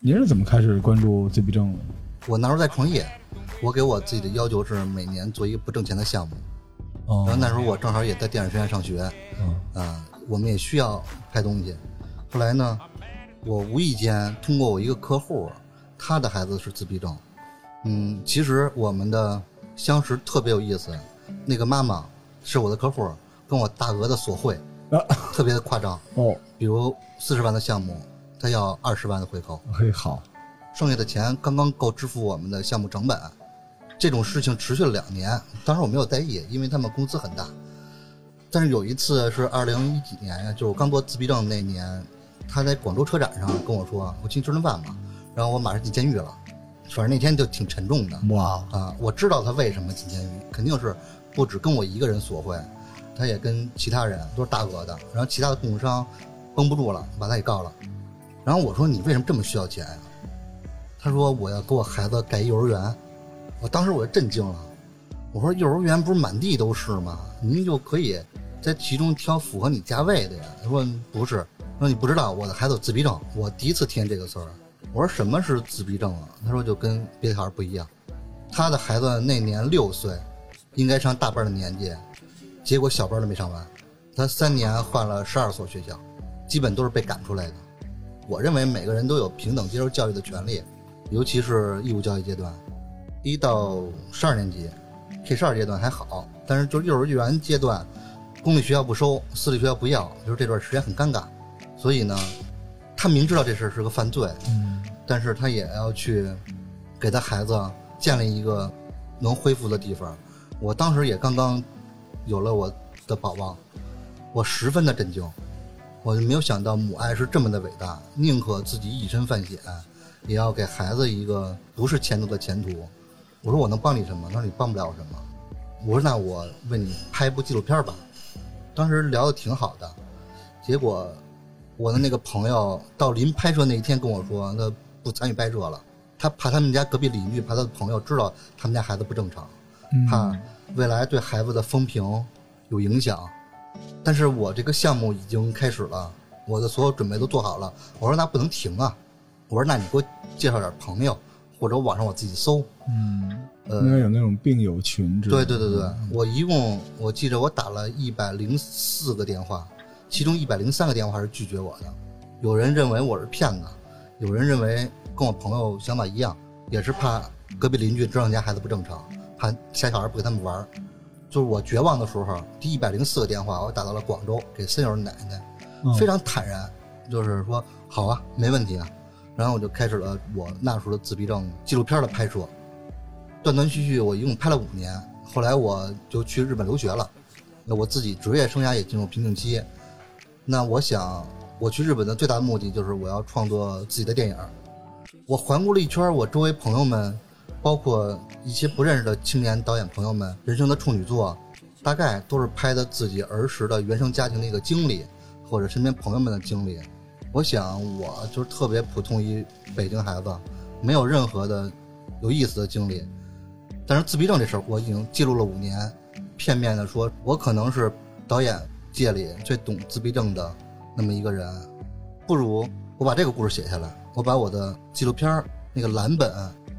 您是怎么开始关注自闭症的？我那时候在创业，我给我自己的要求是每年做一个不挣钱的项目。哦然后那时候我正好也在电影学院上学，嗯啊，我们也需要拍东西。后来呢，我无意间通过我一个客户，他的孩子是自闭症。嗯，其实我们的相识特别有意思。那个妈妈是我的客户，跟我大额的索贿，啊特别的夸张。哦，比如四十万的项目，他要二十万的回扣，嘿好，剩下的钱刚刚够支付我们的项目成本。这种事情持续了两年，当时我没有在意，因为他们公司很大。但是有一次是二零一几年呀，就是我刚做自闭症那年，他在广州车展上跟我说：“我请你吃顿饭吧。”然后我马上进监狱了，反正那天就挺沉重的哇，啊。我知道他为什么进监狱，肯定是不止跟我一个人索贿，他也跟其他人都是大额的。然后其他的供应商绷不住了，把他给告了。然后我说：“你为什么这么需要钱呀？”他说：“我要给我孩子盖幼儿园。”我当时我就震惊了，我说：“幼儿园不是满地都是吗？您就可以在其中挑符合你价位的呀。”他说：“不是，他说你不知道，我的孩子有自闭症。”我第一次听这个词儿，我说：“什么是自闭症啊？”他说：“就跟别的小孩不一样，他的孩子那年六岁，应该上大班的年纪，结果小班都没上完，他三年换了十二所学校，基本都是被赶出来的。我认为每个人都有平等接受教育的权利，尤其是义务教育阶段，一到十二年级，K 十二阶段还好，但是就幼儿园阶段，公立学校不收，私立学校不要，就是这段时间很尴尬。所以呢，他明知道这事儿是个犯罪，嗯但是他也要去给他孩子建立一个能恢复的地方。我当时也刚刚有了我的宝宝，我十分的震惊，我就没有想到母爱是这么的伟大，宁可自己以身犯险，也要给孩子一个不是前途的前途。我说我能帮你什么？他说你帮不了我什么。我说那我为你拍一部纪录片吧。当时聊的挺好的，结果我的那个朋友到临拍摄那一天跟我说，那不参与拍摄了，他怕他们家隔壁邻居，怕他的朋友知道他们家孩子不正常，怕未来对孩子的风评有影响。但是我这个项目已经开始了，我的所有准备都做好了。我说那不能停啊，我说那你给我介绍点朋友，或者网上我自己搜。嗯，呃应该有那种病友群之类的。对对对对，我一共我记着我打了一百零四个电话，其中一百零三个电话是拒绝我的。有人认为我是骗子，有人认为跟我朋友想法一样，也是怕隔壁邻居知道人家孩子不正常，怕家小孩不给他们玩儿。就是我绝望的时候，第一百零四个电话我打到了广州，给森友奶奶，嗯非常坦然，就是说好啊，没问题啊。然后我就开始了我那时候的自闭症纪录片的拍摄，断断续续我一共拍了五年，后来我就去日本留学了，那我自己职业生涯也进入瓶颈期。那我想，我去日本的最大目的就是我要创作自己的电影。我环顾了一圈，我周围朋友们，包括一些不认识的青年导演朋友们，人生的处女作，大概都是拍的自己儿时的原生家庭的一个经历，或者身边朋友们的经历。我想，我就是特别普通一北京孩子，没有任何的有意思的经历。但是自闭症这事儿，我已经记录了五年，片面的说，我可能是导演界里最懂自闭症的那么一个人。不如我把这个故事写下来，我把我的纪录片那个蓝本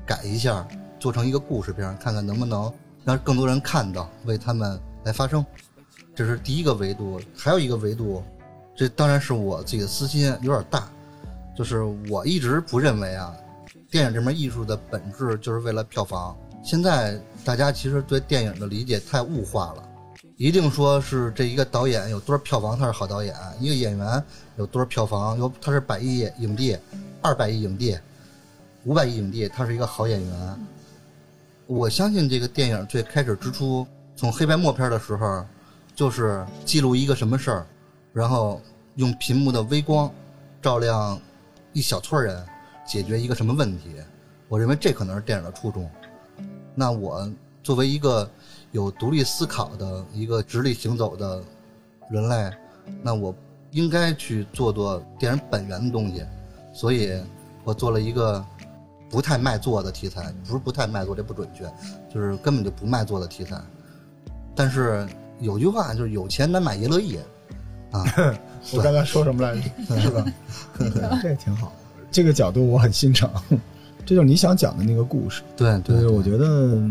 改一下，做成一个故事片，看看能不能让更多人看到，为他们来发声。这是第一个维度，还有一个维度，这当然是我自己的私心有点大，就是我一直不认为啊，电影这门艺术的本质就是为了票房。现在大家其实对电影的理解太物化了，一定说是这一个导演有多少票房他是好导演，一个演员有多少票房，有他是百亿影帝、二百亿影帝、五百亿影帝，他是一个好演员。我相信这个电影最开始之初，从黑白默片的时候，就是记录一个什么事儿，然后用屏幕的微光照亮一小撮人，解决一个什么问题。我认为这可能是电影的初衷。那我作为一个有独立思考的一个直立行走的人类，那我应该去做做电影本源的东西，所以我做了一个不太卖座的题材，不是不太卖座，这不准确，就是根本就不卖座的题材。但是有句话就是有钱难买爷乐意啊。我刚才说什么来着？是吧？这挺好，这个角度我很欣赏。这就是你想讲的那个故事。对对，我觉得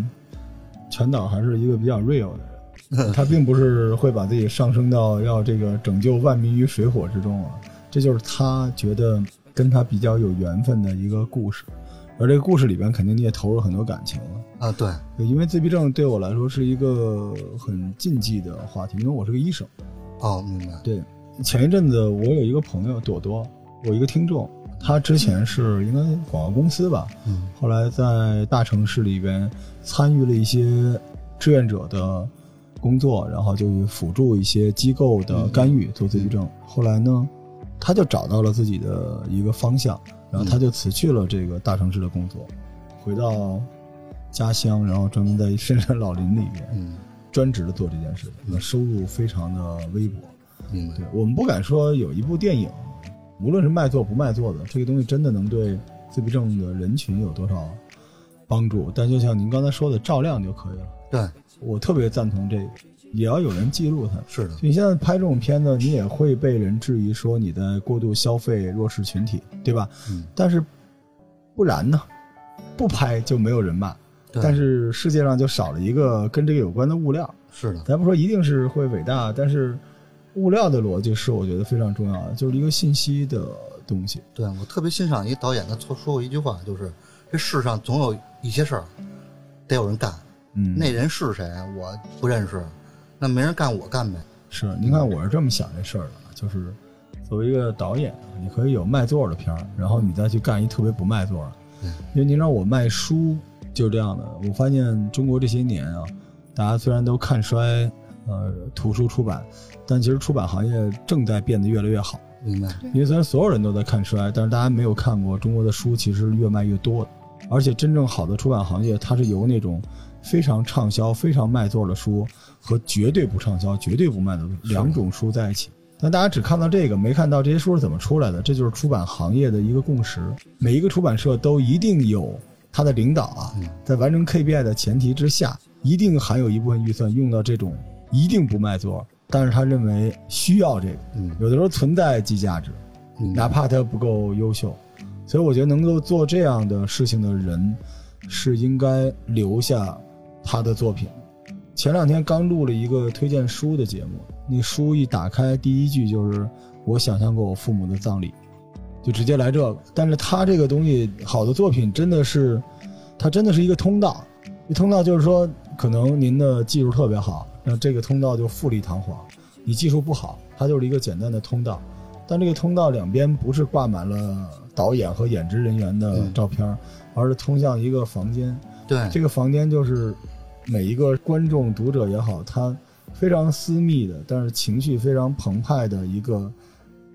全岛还是一个比较 real 的人，他并不是会把自己上升到要这个拯救万民于水火之中啊。这就是他觉得跟他比较有缘分的一个故事，而这个故事里边肯定你也投入很多感情了啊。对，因为自闭症对我来说是一个很禁忌的话题，因为我是个医生。哦，明白。对。前一阵子，我有一个朋友朵朵，我一个听众，他之前是应该广告公司吧，嗯，后来在大城市里边参与了一些志愿者的工作，然后就辅助一些机构的干预做自闭症。后来呢，他就找到了自己的一个方向，然后他就辞去了这个大城市的工作，回到家乡，然后专门在深山老林里边，嗯，专职的做这件事，那收入非常的微薄。嗯。对我们不敢说有一部电影，无论是卖座不卖座的，这个东西真的能对自闭症的人群有多少帮助？但就像您刚才说的，照亮就可以了。对我特别赞同这个，也要有人记录它。是的，你现在拍这种片子，你也会被人质疑说你在过度消费弱势群体，对吧？嗯。但是不然呢？不拍就没有人骂，但是世界上就少了一个跟这个有关的物料。是的，咱不说一定是会伟大，但是。物料的逻辑是我觉得非常重要的，就是一个信息的东西。对我特别欣赏一导演，他说说过一句话，就是这世上总有一些事儿得有人干。嗯，那人是谁我不认识，那没人干我干呗。是，您看我是这么想这事儿的，就是作为一个导演，你可以有卖座的片儿，然后你再去干一特别不卖座的，嗯。因为您知道我卖书就是这样的，我发现中国这些年啊，大家虽然都看衰。呃，图书出版，但其实出版行业正在变得越来越好。明白。因为虽然所有人都在看衰，但是大家没有看过中国的书其实越卖越多的。而且真正好的出版行业，它是由那种非常畅销、非常卖座的书和绝对不畅销、绝对不卖的两种书在一起。但大家只看到这个，没看到这些书是怎么出来的。这就是出版行业的一个共识。每一个出版社都一定有他的领导啊，在完成 KPI 的前提之下，一定还有一部分预算用到这种。一定不卖座，但是他认为需要这个，有的时候存在即价值，哪怕他不够优秀，所以我觉得能够做这样的事情的人，是应该留下他的作品。前两天刚录了一个推荐书的节目，那书一打开，第一句就是我想象过我父母的葬礼，就直接来这个。但是他这个东西，好的作品真的是，它真的是一个通道，一通道就是说，可能您的技术特别好。那这个通道就富丽堂皇，你技术不好，它就是一个简单的通道，但这个通道两边不是挂满了导演和演职人员的照片，而是通向一个房间。对，这个房间就是每一个观众、读者也好，他非常私密的，但是情绪非常澎湃的一个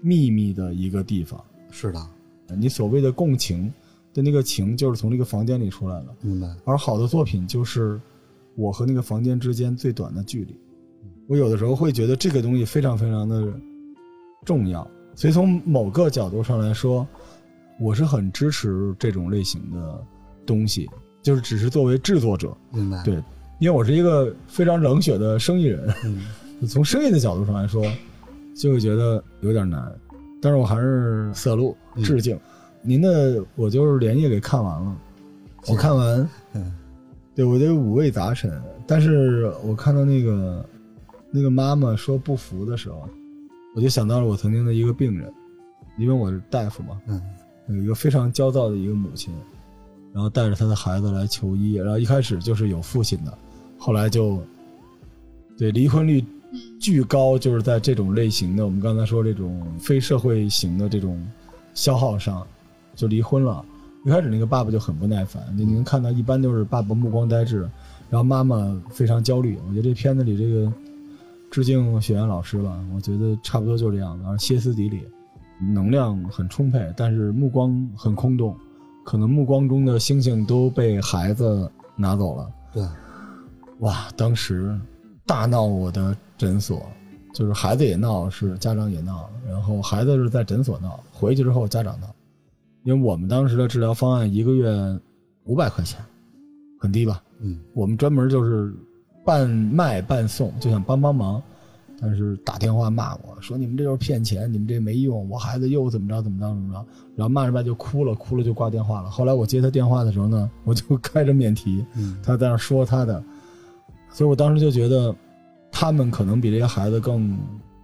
秘密的一个地方。是的，你所谓的共情的那个情，就是从这个房间里出来了。明白。而好的作品就是。我和那个房间之间最短的距离，我有的时候会觉得这个东西非常非常的重要，所以从某个角度上来说，我是很支持这种类型的东西，就是只是作为制作者，明白？对，因为我是一个非常冷血的生意人，从生意的角度上来说，就会觉得有点难，但是我还是色路致敬您的，我就是连夜给看完了，我看完，嗯。对，我得五味杂陈，但是我看到那个那个妈妈说不服的时候，我就想到了我曾经的一个病人，因为我是大夫嘛，嗯，有一个非常焦躁的一个母亲，然后带着她的孩子来求医，然后一开始就是有父亲的，后来就对离婚率巨高，就是在这种类型的，我们刚才说这种非社会型的这种消耗上，就离婚了。一开始那个爸爸就很不耐烦，你能看到一般都是爸爸目光呆滞，然后妈妈非常焦虑。我觉得这片子里这个致敬雪原老师吧，我觉得差不多就这样的，歇斯底里，能量很充沛，但是目光很空洞，可能目光中的星星都被孩子拿走了。对，哇，当时大闹我的诊所，就是孩子也闹，是家长也闹，然后孩子是在诊所闹，回去之后家长闹。因为我们当时的治疗方案一个月五百块钱，很低吧？嗯我们专门就是半卖半送，就想帮帮忙。但是打电话骂我说你们这就是骗钱，你们这没用，我孩子又怎么着怎么着怎么着，然后骂着骂着就哭了，哭了就挂电话了。后来我接他电话的时候呢，我就 开着免提，嗯他在那说他的，所以我当时就觉得他们可能比这些孩子更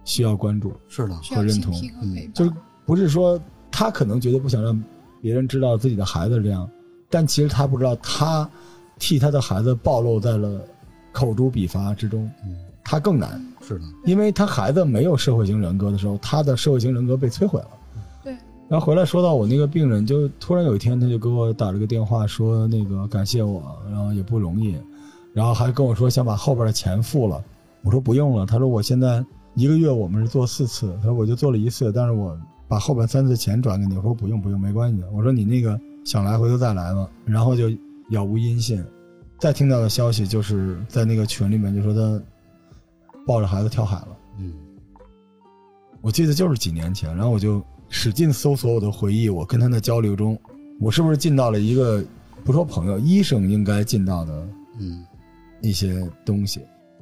需要关注，是的，需要倾和认同嗯就是不是说他可能觉得不想让别人知道自己的孩子这样，但其实他不知道他替他的孩子暴露在了口诛笔伐之中，嗯他更难，是的，因为他孩子没有社会型人格的时候，他的社会型人格被摧毁了。对。然后回来说到我那个病人，就突然有一天他就给我打了个电话，说那个感谢我，然后也不容易，然后还跟我说想把后边的钱付了。我说不用了，他说我现在一个月我们是做四次，他说我就做了一次，但是我把后边三次钱转给你。我说不用不用，没关系的。我说你那个想来回头再来嘛，然后就杳无音信。再听到的消息就是在那个群里面就说他抱着孩子跳海了。嗯我记得就是几年前，然后我就使劲搜索我的回忆，我跟他的交流中，我是不是尽到了一个不说朋友，医生应该尽到的嗯一些东西，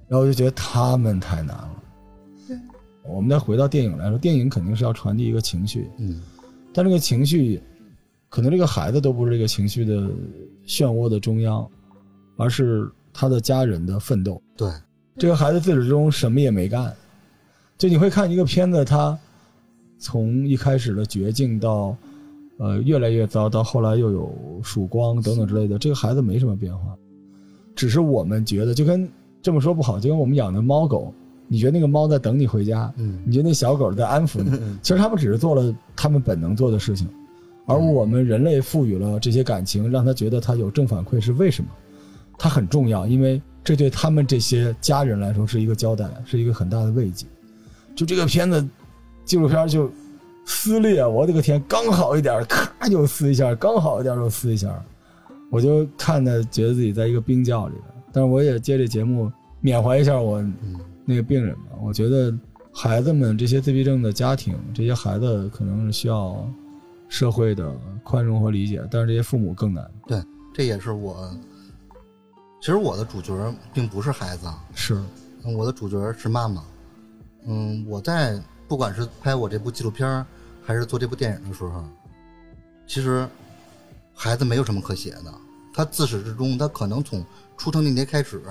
然后我就觉得他们太难了。对，我们再回到电影来说，电影肯定是要传递一个情绪，嗯。但这个情绪，可能这个孩子都不是这个情绪的漩涡的中央，而是他的家人的奋斗。对，这个孩子自始至终什么也没干，就你会看一个片子，他从一开始的绝境到呃越来越糟，到后来又有曙光等等之类的，这个孩子没什么变化，只是我们觉得就跟这么说不好，就跟我们养的猫狗，你觉得那个猫在等你回家，嗯你觉得那小狗在安抚你，其实他们只是做了他们本能做的事情，而我们人类赋予了这些感情，让他觉得他有正反馈是为什么？它很重要，因为这对他们这些家人来说是一个交代，是一个很大的慰藉。就这个片子，纪录片就撕裂，我的个天，刚好一点，咔就撕一下，刚好一点就撕一下，我就看的觉得自己在一个冰窖里了。但是我也借这节目缅怀一下我嗯那个病人吧，我觉得孩子们这些自闭症的家庭，这些孩子可能是需要社会的宽容和理解，但是这些父母更难。对，这也是我。其实我的主角并不是孩子，是，我的主角是妈妈。嗯，我在不管是拍我这部纪录片，还是做这部电影的时候，其实孩子没有什么可写的。他自始至终，他可能从出生那天开始，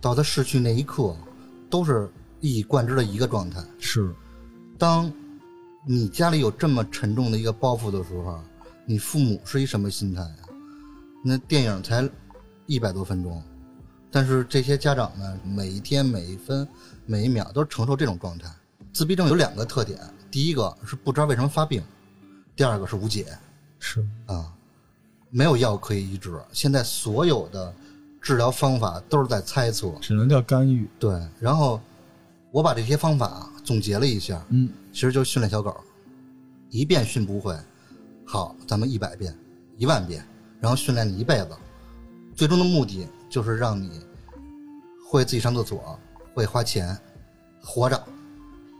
到他逝去那一刻，都是一以贯之的一个状态。是，当你家里有这么沉重的一个包袱的时候，你父母是一什么心态呀、那电影才一百多分钟，但是这些家长们每一天每一分每一秒都承受这种状态。自闭症有两个特点，第一个是不知道为什么发病，第二个是无解是，啊，没有药可以医治。现在所有的治疗方法都是在猜测，只能叫干预。对。然后我把这些方法总结了一下，嗯，其实就是训练小狗，一遍训不会，好，咱们一百遍、一万遍，然后训练你一辈子，最终的目的就是让你会自己上厕所，会花钱，活着，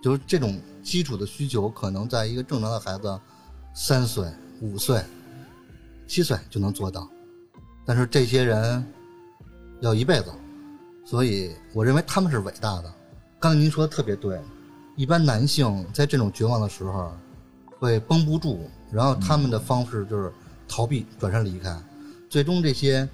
就是这种基础的需求，可能在一个正常的孩子三岁、五岁、七岁就能做到，但是这些人要一辈子，所以我认为他们是伟大的。刚才您说的特别对，一般男性在这种绝望的时候会绷不住，然后他们的方式就是逃避、转身离开，最终这些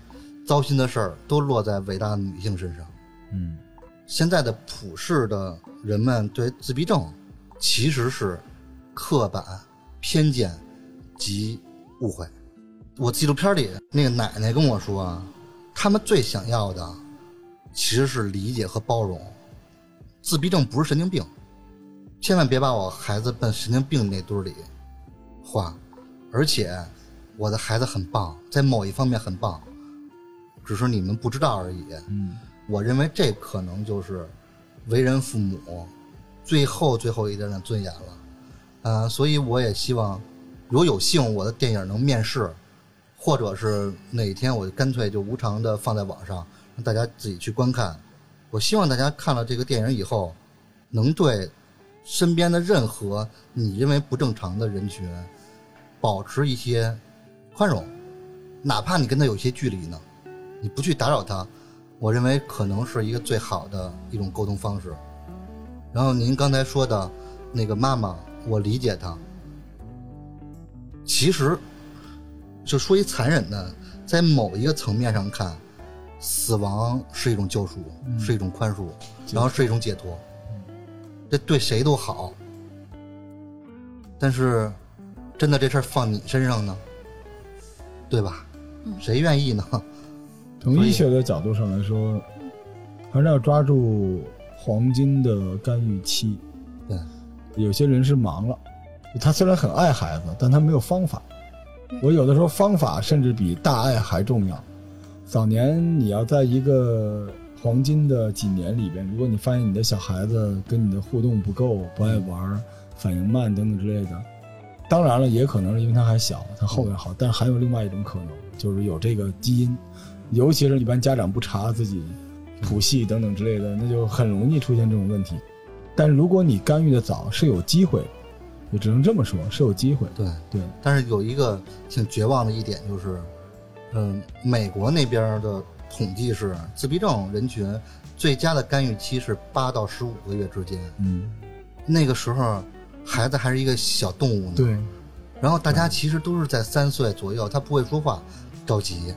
糟心的事儿都落在伟大的女性身上。嗯，现在的普世的人们对自闭症其实是刻板、偏见及误会。我纪录片里那个奶奶跟我说啊，他们最想要的其实是理解和包容。自闭症不是神经病，千万别把我孩子奔神经病那堆里画。而且我的孩子很棒，在某一方面很棒，只是你们不知道而已。嗯，我认为这可能就是为人父母最后最后一点点尊严了，呃，所以我也希望，如果有幸我的电影能面世，或者是哪天我干脆就无偿的放在网上，让大家自己去观看。我希望大家看了这个电影以后，能对身边的任何你认为不正常的人群保持一些宽容，哪怕你跟他有些距离呢，你不去打扰他，我认为可能是一个最好的一种沟通方式。然后您刚才说的那个妈妈，我理解她。其实，就说一残忍的，在某一个层面上看，死亡是一种救赎，是一种宽恕，然后是一种解脱，这对谁都好。但是，真的这事儿放你身上呢，对吧？谁愿意呢？从医学的角度上来说，还是要抓住黄金的干预期。对，有些人是忙了，他虽然很爱孩子，但他没有方法。我有的时候方法甚至比大爱还重要。早年你要在一个黄金的几年里边，如果你发现你的小孩子跟你的互动不够，不爱玩，反应慢等等之类的，当然了，也可能是因为他还小，他后面好。但还有另外一种可能，就是有这个基因，尤其是一般家长不查自己谱系等等之类的，那就很容易出现这种问题。但如果你干预的早，是有机会，我只能这么说，是有机会。对对，但是有一个挺绝望的一点就是，嗯，美国那边的统计是自闭症人群最佳的干预期是八到十五个月之间，嗯，那个时候孩子还是一个小动物呢。对，然后大家其实都是在三岁左右，他不会说话，着急，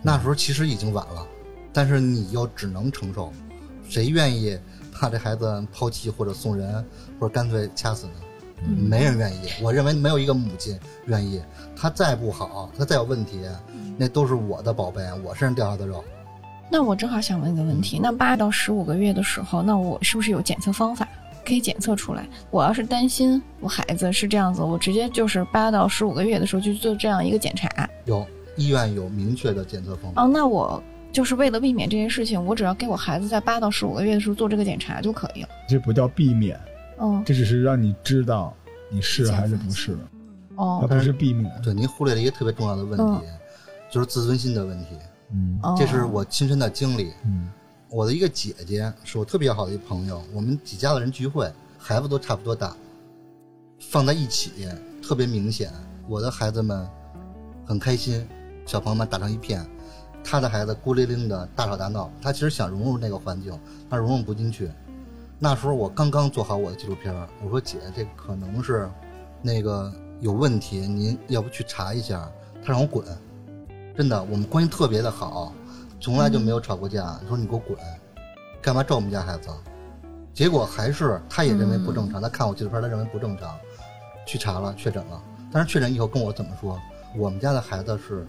那时候其实已经晚了，但是你又只能承受，谁愿意把这孩子抛弃或者送人，或者干脆掐死呢？没人愿意。我认为没有一个母亲愿意。他再不好，他再有问题，那都是我的宝贝，我身上掉下的肉。那我正好想问一个问题：那八到十五个月的时候，那我是不是有检测方法可以检测出来？我要是担心我孩子是这样子，我直接就是八到十五个月的时候去做这样一个检查。有医院有明确的检测方法。哦，那我就是为了避免这件事情，我只要给我孩子在八到十五个月的时候做这个检查就可以了。这不叫避免，嗯，这只是让你知道你是还是不是，它哦，不是避免。对，您忽略了一个特别重要的问题，嗯就是自尊心的问题。嗯哦这是我亲身的经历。嗯我的一个姐姐是我特别好的一个朋友，我们几家的人聚会，孩子都差不多大，放在一起特别明显。我的孩子们很开心，小朋友们打成一片，他的孩子孤零零的大吵大闹，他其实想融入那个环境，他融入不进去。那时候我刚刚做好我的纪录片，我说姐，这可能是那个有问题，您要不去查一下？他让我滚，真的，我们关系特别的好，从来就没有吵过架。说你给我滚，干嘛咒我们家孩子？结果还是他也认为不正常，他看我纪录片，他认为不正常，去查了，确诊了。但是确诊以后跟我怎么说？我们家的孩子是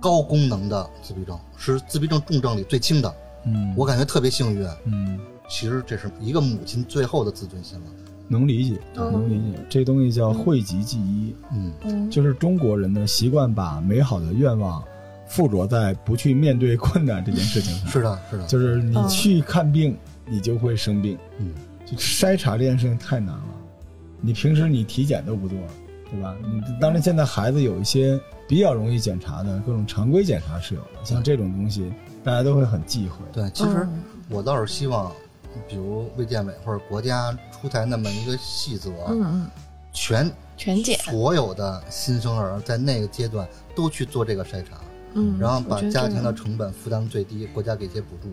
高功能的自闭症，是自闭症重症里最轻的，嗯，我感觉特别幸运。嗯其实这是一个母亲最后的自尊心了。能理解，嗯能理解。这东西叫讳疾忌医，嗯，嗯，就是中国人呢习惯把美好的愿望附着在不去面对困难这件事情上。是的，是的，就是你嗯去看病，你就会生病。嗯，就筛查这件事情太难了，你平时你体检都不做，对吧？你当然现在孩子有一些比较容易检查的各种常规检查是有的，像这种东西大家都会很忌讳。对。其实嗯我倒是希望，比如卫健委或者国家出台那么一个细则，嗯嗯，全全检，所有的新生儿在那个阶段都去做这个筛查，嗯，然后把家庭的成本负担最低，国家给些补助，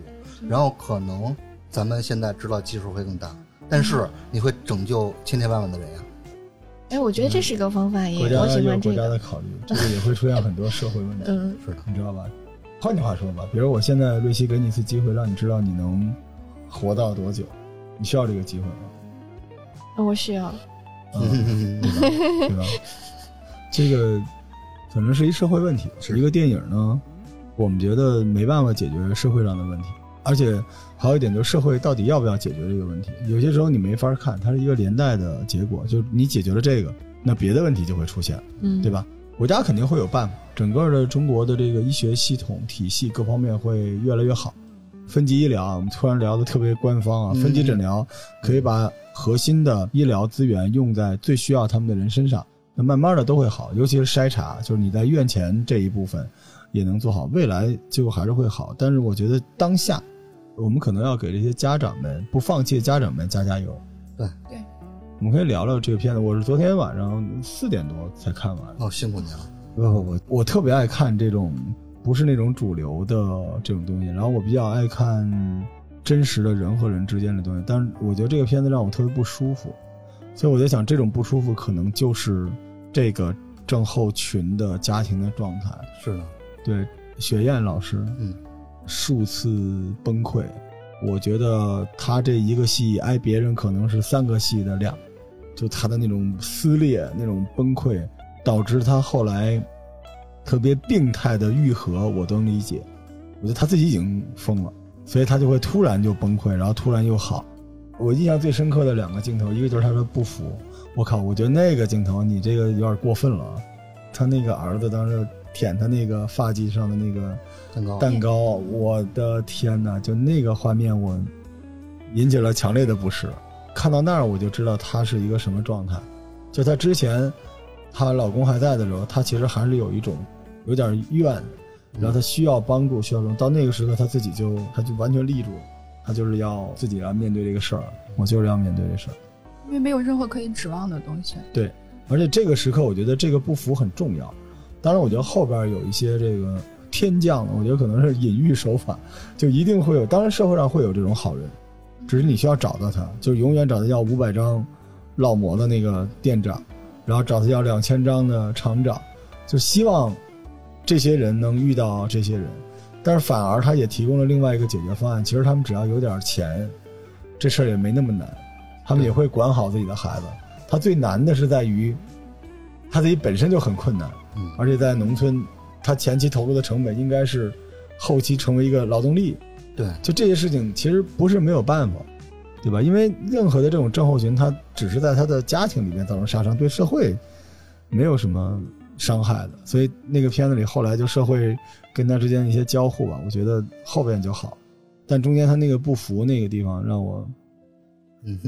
然后可能咱们现在知道基数会更大，但是你会拯救千千万万的人呀。哎，我觉得这是一个方法，国也我喜家有欢这个，国家的考虑，这个也会出现很多社会问题，嗯 是的，你知道吧？换句话说吧，比如我现在瑞希给你一次机会，让你知道你能活到多久，你需要这个机会吗？我需要，嗯，对吧？对吧？这个反正是一社会问题。是一个电影呢，我们觉得没办法解决社会上的问题，而且还有一点就是社会到底要不要解决这个问题？有些时候你没法看，它是一个连带的结果，就是你解决了这个，那别的问题就会出现，嗯，对？吧？国家肯定会有办法，整个的中国的这个医学系统体系各方面会越来越好。分级医疗啊，我们突然聊的特别官方啊，嗯分级诊疗可以把核心的医疗资源用在最需要他们的人身上，那慢慢的都会好，尤其是筛查，就是你在院前这一部分也能做好，未来就还是会好。但是我觉得当下，我们可能要给这些家长们不放弃的家长们加加油。对对，我们可以聊聊这个片子。我是昨天晚上四点多才看完。哦，辛苦您了。不不不，我特别爱看这种不是那种主流的这种东西，然后我比较爱看真实的人和人之间的东西。但是我觉得这个片子让我特别不舒服，所以我在想，这种不舒服可能就是这个症候群的家庭的状态。是的，对，雪燕老师，嗯，数次崩溃。我觉得他这一个戏挨别人可能是三个戏的量，就他的那种撕裂、那种崩溃，导致他后来特别病态的愈合，我都能理解。我觉得他自己已经疯了，所以他就会突然就崩溃，然后突然又好。我印象最深刻的两个镜头，一个就是他说不服，我靠，我觉得那个镜头你这个有点过分了。他那个儿子当时舔他那个发髻上的那个。蛋糕，蛋糕，我的天哪！就那个画面，我引起了强烈的不适。看到那儿，我就知道他是一个什么状态。就她之前，她老公还在的时候，她其实还是有一种有点怨，然后他需要帮助，需要什么。到那个时刻，他自己就他就完全立住了，她就是要自己来面对这个事儿。我就是要面对这事儿，因为没有任何可以指望的东西。对，而且这个时刻，我觉得这个不服很重要。当然，我觉得后边有一些这个。天降的，我觉得可能是隐喻手法，就一定会有。当然，社会上会有这种好人，只是你需要找到他，就永远找他要五百张烙馍的那个店长，然后找他要两千张的厂长，就希望这些人能遇到这些人。但是反而他也提供了另外一个解决方案，其实他们只要有点钱，这事儿也没那么难，他们也会管好自己的孩子。他最难的是在于他自己本身就很困难，而且在农村。他前期投入的成本应该是后期成为一个劳动力，对，就这些事情其实不是没有办法，对吧？因为任何的这种症候群，他只是在他的家庭里面造成杀伤，对社会没有什么伤害的。所以那个片子里后来就社会跟他之间一些交互吧，我觉得后边就好，但中间他那个不服那个地方让我，嗯，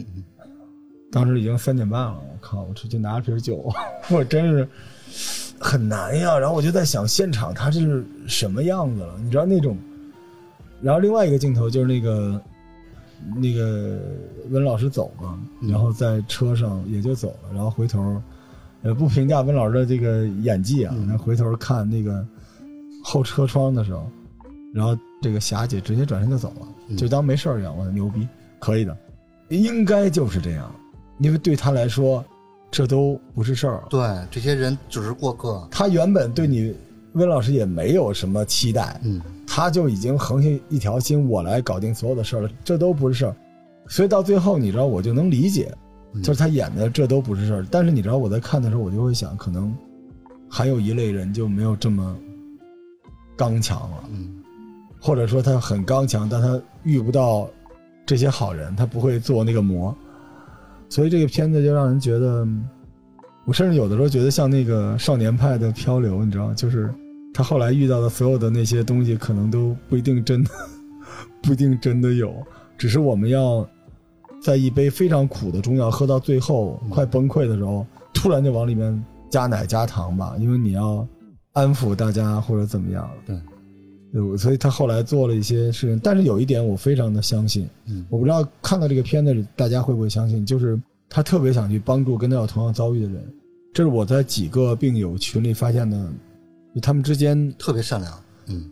当时已经三点半了，我靠，我出去拿了瓶酒，我真是。很难呀，然后我就在想现场他是什么样子了，你知道那种。然后另外一个镜头就是那个那个温老师走嘛，然后在车上也就走了，然后回头，呃，不评价温老师的这个演技啊，那回头看那个后车窗的时候，然后这个霞姐直接转身就走了，就当没事一样，我牛逼，可以的，应该就是这样，因为对他来说。这都不是事儿。对，这些人只是过客。他原本对你温老师也没有什么期待，嗯，他就已经横下一条心，我来搞定所有的事儿了。这都不是事儿，所以到最后，你知道，我就能理解，就是他演的这都不是事儿。但是你知道，我在看的时候，我就会想，可能还有一类人就没有这么刚强了，嗯，或者说他很刚强，但他遇不到这些好人，他不会做那个魔。所以这个片子就让人觉得，我甚至有的时候觉得像那个少年派的漂流，你知道，就是他后来遇到的所有的那些东西，可能都不一定真的，不一定真的有，只是我们要在一杯非常苦的中药喝到最后快崩溃的时候，突然就往里面加奶加糖吧，因为你要安抚大家或者怎么样。对。对，所以他后来做了一些事情，但是有一点我非常的相信，嗯，我不知道看到这个片子大家会不会相信，就是他特别想去帮助跟他有同样遭遇的人，这是我在几个病友群里发现的，他们之间特别善良，嗯，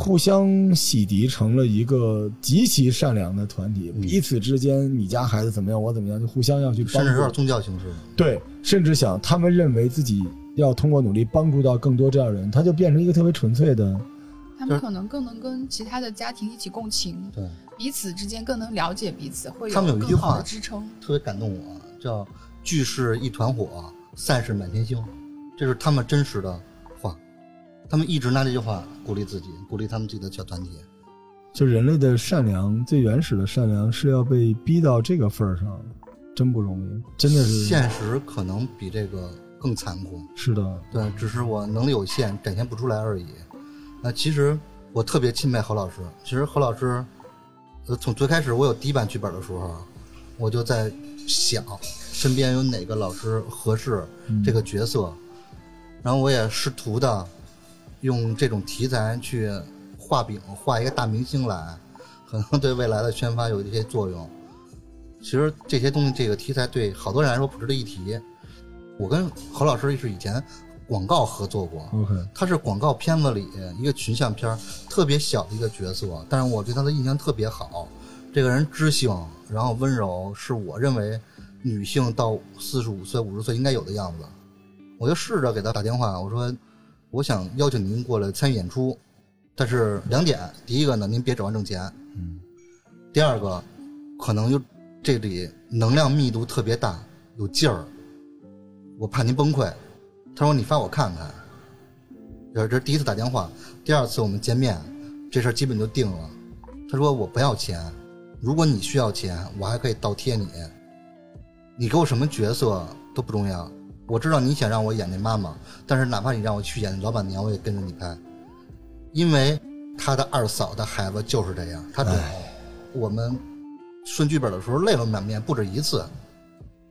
互相洗涤成了一个极其善良的团体，彼此之间你家孩子怎么样，我怎么样，就互相要去，甚至有点宗教形式，对，甚至想他们认为自己要通过努力帮助到更多这样的人，他就变成一个特别纯粹的。他们可能更能跟其他的家庭一起共情，对，彼此之间更能了解彼此，会有更好的支撑。特别感动我，叫“聚是一团火，散是满天星”，这是他们真实的话。他们一直拿这句话鼓励自己，鼓励他们自己的小团体。就人类的善良，最原始的善良是要被逼到这个份儿上，真不容易，真的是。现实可能比这个更残酷。是的，对，只是我能力有限，展现不出来而已。那其实我特别钦佩何老师。其实何老师，呃，从最开始我有第一版剧本的时候，我就在想身边有哪个老师合适这个角色，然后我也试图的用这种题材去画饼，画一个大明星来，可能对未来的宣发有一些作用。其实这些东西，这个题材对好多人来说不值得一提。我跟何老师是以前广告合作过，OK，他是广告片子里一个群像片儿特别小的一个角色，但是我对他的印象特别好。这个人知性，然后温柔，是我认为女性到四十五岁、五十岁应该有的样子。我就试着给他打电话，我说我想邀请您过来参与演出，但是两点，第一个呢，您别指望挣钱，嗯，第二个，可能就这里能量密度特别大，有劲儿，我怕您崩溃。他说你发我看看。这这是第一次打电话，第二次我们见面，这事儿基本就定了。他说我不要钱，如果你需要钱，我还可以倒贴你。你给我什么角色都不重要，我知道你想让我演那妈妈，但是哪怕你让我去演老板娘，我也跟着你拍，因为他的二嫂的孩子就是这样，他懂。我们顺剧本的时候泪流满面不止一次。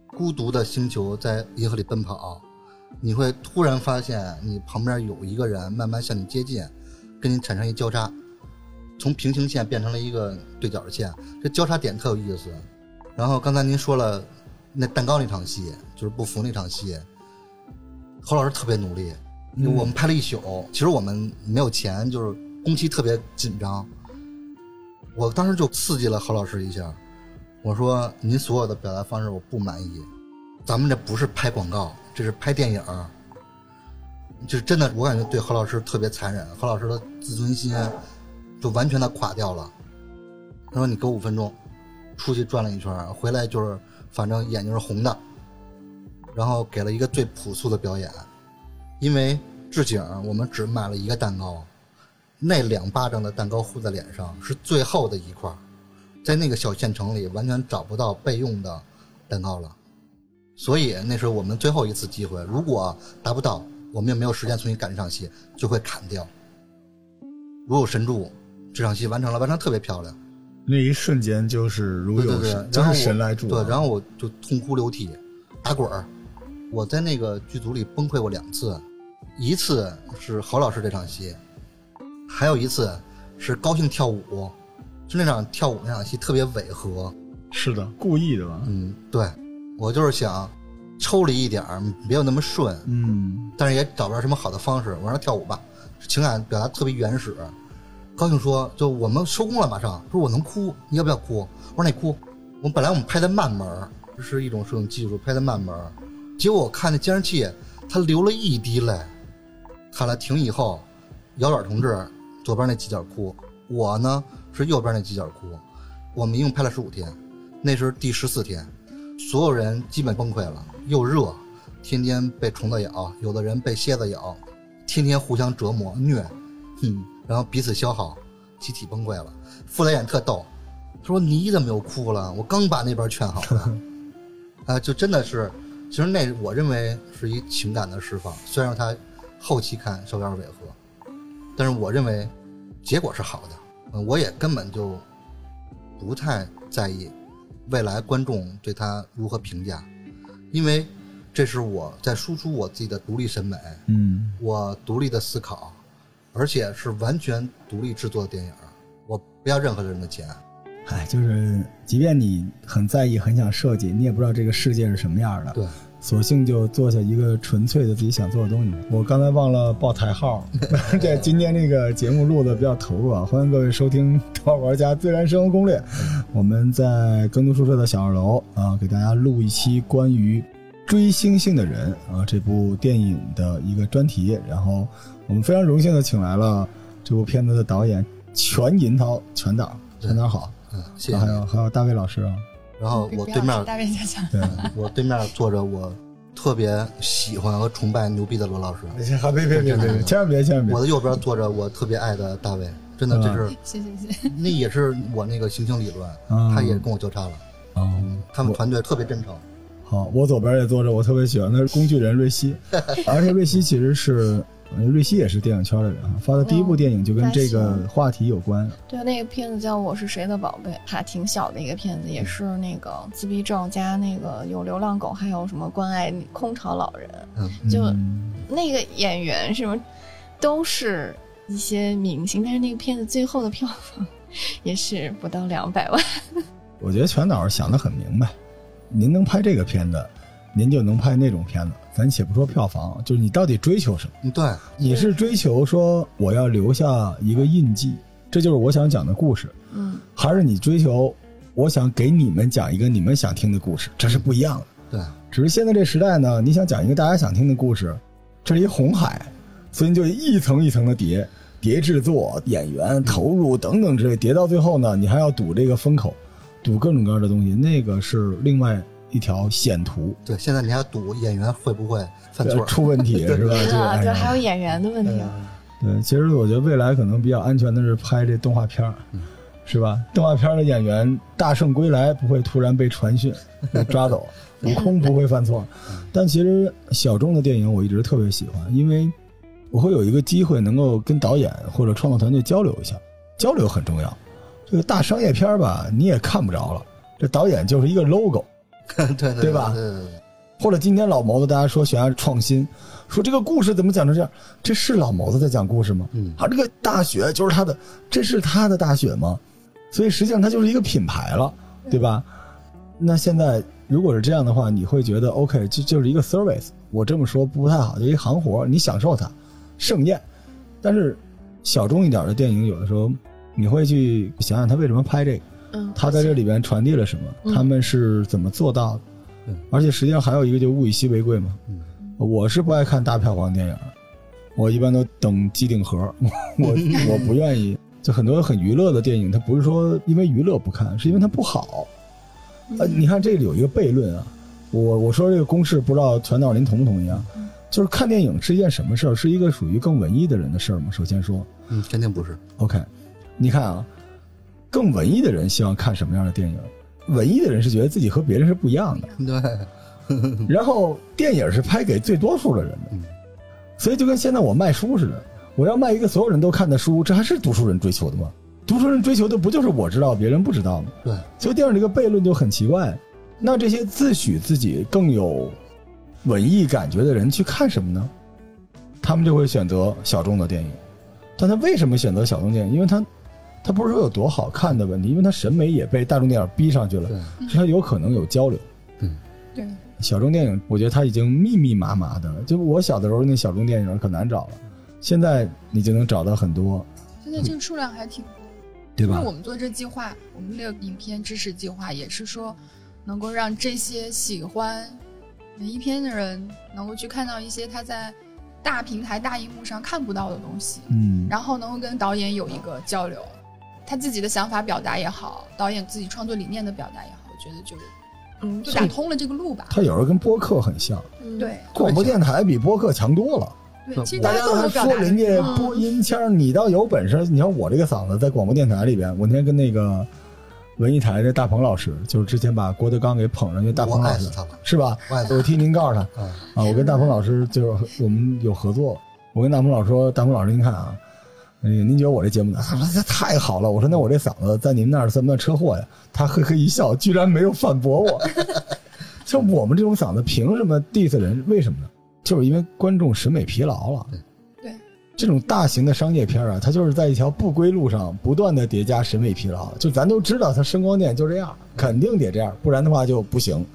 孤独的星球在银河里奔跑，你会突然发现你旁边有一个人慢慢向你接近，跟你产生一交叉，从平行线变成了一个对角线，这交叉点特有意思。然后刚才您说了那蛋糕那场戏，就是不服那场戏，侯老师特别努力，我们拍了一宿，其实我们没有钱，就是工期特别紧张。我当时就刺激了何老师一下，我说您所有的表达方式我不满意，咱们这不是拍广告，这是拍电影。就是真的，我感觉对何老师特别残忍，何老师的自尊心就完全的垮掉了。他说：“你给我五分钟，出去转了一圈，回来就是反正眼睛是红的，然后给了一个最朴素的表演。因为置景我们只买了一个蛋糕，那两巴掌的蛋糕糊在脸上是最后的一块儿，在那个小县城里完全找不到备用的蛋糕了，所以那是我们最后一次机会。如果达不到，我们也没有时间重新赶这场戏，就会砍掉。如有神助，这场戏完成了，完成特别漂亮。那一瞬间就是如对对对有神，，真是神来助啊。对，然后我就痛哭流涕，打滚儿。我在那个剧组里崩溃过两次，一次是郝老师这场戏，还有一次是高兴跳舞，就那场跳舞那场戏特别违和。是的，故意的吧？嗯，对，我就是想抽离一点儿，别有那么顺，嗯，但是也找不着什么好的方式。我让他跳舞吧，情感表达特别原始。高兴说：“就我们收工了，马上。”说：“我能哭，你要不要哭？”我说：“你哭。”我们本来我们拍的慢门是一种摄影技术，拍的慢门儿。结果我看那监视器，他流了一滴泪。看了停以后，姚远同志左边那犄角哭，我呢是右边那犄角哭。我们一共拍了十五天，那是第十四天，所有人基本崩溃了，又热，天天被虫子咬，有的人被蝎子咬，天天互相折磨虐，哼，然后彼此消耗，集体崩溃了。傅雷演特逗，他说你怎么又哭了？我刚把那边劝好了，啊，就真的是，其实那我认为是一情感的释放，虽然他后期看稍微有点违和，但是我认为结果是好的，嗯，我也根本就不太在意未来观众对他如何评价，因为这是我在输出我自己的独立审美，嗯，我独立的思考，而且是完全独立制作的电影，我不要任何人的钱。哎，就是即便你很在意、很想设计，你也不知道这个世界是什么样的，对，索性就做下一个纯粹的自己想做的东西。我刚才忘了报台号，这今天这个节目录的比较投入啊，欢迎各位收听《头号玩家自然生活攻略》。我们在耕读宿舍的小二楼啊，给大家录一期关于《追星星的人》啊这部电影的一个专题。然后我们非常荣幸的请来了这部片子的导演全银涛全导，全导好。嗯，谢。然后还。有还有大卫老师啊，然后我对面，大卫先生，对，我对面坐着我特别喜欢和崇拜牛逼的罗老师，还别别别别别，千万别千万别。我，的右边坐着我特别爱的大卫，真的嗯这是谢谢谢谢。那也是我那个行星理论，嗯他也跟我交叉了。哦，他们团队特别真诚，好，我左边也坐着我特别喜欢的工具人瑞希，而且瑞希其实是。呃瑞希也是电影圈的人啊，发的第一部电影就跟这个话题有关。对，那个片子叫《我是谁的宝贝》，还挺小的一个片子，也是那个自闭症加那个有流浪狗，还有什么关爱空巢老人，嗯，就嗯那个演员什么都是一些明星，但是那个片子最后的票房也是不到两百万。我觉得全导想得很明白，您能拍这个片子，您就能拍那种片子。咱且不说票房，就是你到底追求什么？嗯，对，你是追求说我要留下一个印记，这就是我想讲的故事，嗯还是你追求我想给你们讲一个你们想听的故事？这是不一样的。对，只是现在这时代呢，你想讲一个大家想听的故事，这是一红海，所以你就一层一层的叠，叠制作、演员投入等等之类，叠到最后呢，你还要赌这个风口，赌各种各样的东西，那个是另外一条险途，对，现在你还赌演员会不会犯错？出问题 是吧？对，还有演员的问题啊。对，其实我觉得未来可能比较安全的是拍这动画片儿，是吧？动画片的演员大圣归来不会突然被传讯 被抓走，悟空不会犯错。但其实小众的电影我一直特别喜欢，因为我会有一个机会能够跟导演或者创作团队交流一下，交流很重要。这个大商业片儿吧，你也看不着了，这导演就是一个 logo。对对对吧对对对或者今天老毛子大家说悬崖创新，说这个故事怎么讲成这样？这是老毛子在讲故事吗？嗯啊，这个大雪就是他的，这是他的大雪吗？所以实际上它就是一个品牌了，对吧？那现在如果是这样的话，你会觉得 OK，这就是一个 service。我这么说不太好，就一行活，你享受它，盛宴。但是小众一点的电影，有的时候你会去想想他为什么拍这个，嗯，他在这里边传递了什么，嗯他们是怎么做到的对。而且实际上还有一个，就物以稀为贵嘛。嗯我是不爱看大票房电影，我一般都等机顶盒，我我不愿意。就很多很娱乐的电影，它不是说因为娱乐不看，是因为它不好。呃，你看这里有一个悖论啊，我我说这个公式，不知道全导您同不同意啊？就是看电影是一件什么事儿？是一个属于更文艺的人的事儿吗？首先说嗯，肯定不是。，OK，你看啊，更文艺的人希望看什么样的电影？文艺的人是觉得自己和别人是不一样的，对，然后电影是拍给最多数的人的嗯，所以就跟现在我卖书似的，我要卖一个所有人都看的书，这还是读书人追求的吗？读书人追求的不就是我知道，别人不知道吗？对，所以电影这个悖论就很奇怪。那这些自诩自己更有文艺感觉的人去看什么呢？他们就会选择小众的电影。但他为什么选择小众电影？因为他他不是说有多好看的问题，因为他审美也被大众电影逼上去了，对，所以他有可能有交流。对，小众电影，我觉得它已经密密麻麻的了。就我小的时候那小众电影可难找了，现在你就能找到很多，现在这个数量还挺多。对吧因为我？们做这计划，我们这个影片支持计划也是说，能够让这些喜欢文艺片的人能够去看到一些他在大平台、大荧幕上看不到的东西，嗯，然后能够跟导演有一个交流，他自己的想法表达也好，导演自己创作理念的表达也好，我觉得就嗯，就打通了这个路吧。他有时候跟播客很像，嗯，对广播电台比播客强多了。对，其实大家都说人家播音腔，你倒有本事。你看我这个嗓子在广播电台里边，我那天跟那个文艺台的大鹏老师，就是之前把郭德纲给捧上去，大鹏老师。是吧？我替您告诉他嗯，啊，我跟大鹏老师就是我们有合作，我跟大鹏老师说，大鹏老师您看啊，那个您觉得我这节目呢？他说这太好了。我说那我这嗓子在你们那儿算不算车祸呀？他呵呵一笑，居然没有反驳我。像我们这种嗓子，凭什么 diss 人？为什么呢？就是因为观众审美疲劳了。对，这种大型的商业片啊，它就是在一条不归路上不断的叠加审美疲劳。就咱都知道，它声光电就这样，肯定得这样，不然的话就不行。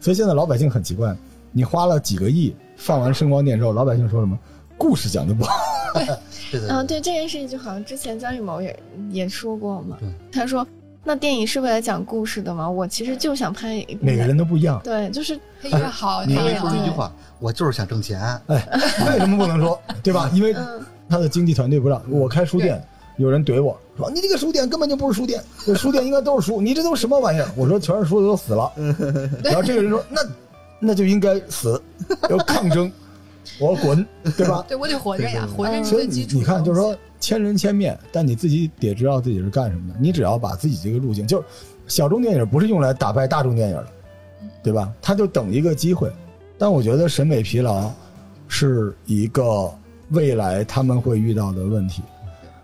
所以现在老百姓很奇怪，你花了几个亿放完声光电之后，老百姓说什么？故事讲的不好。对对嗯，对，对这件事情，就好像之前张艺谋也也说过嘛，他说。那电影是为了讲故事的吗？我其实就想拍一部每个人都不一样。对，就是配乐好，你对导演好说一句话，我就是想挣钱。哎，为什么不能说？对吧？因为嗯，他的经济团队不让我开书店，有人怼我说你这个书店根本就不是书店，这书店应该都是书，你这都什么玩意儿？我说全是书的都死了。然后这个人说那那就应该死，要抗争，我滚，对吧？对我得活着呀，活着是所以最基础的你你看，就是说千人千面，但你自己得知道自己是干什么的。你只要把自己这个路径，就是小众电影不是用来打败大众电影的，对吧？他就等一个机会。但我觉得审美疲劳是一个未来他们会遇到的问题。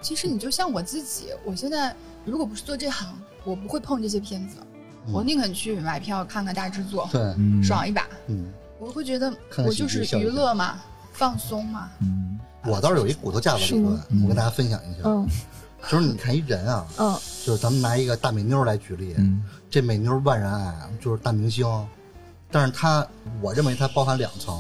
其实你就像我自己，我现在如果不是做这行，我不会碰这些片子，嗯我宁肯去买票看看大制作，对，嗯，爽一把。嗯，我会觉得我就是娱乐嘛，放松嘛。嗯我倒是有一骨头架子理论，嗯我跟大家分享一下。嗯。就是你看一人啊，嗯。就是咱们拿一个大美妞来举例，嗯。这美妞万人爱，就是大明星，但是她，我认为它包含两层，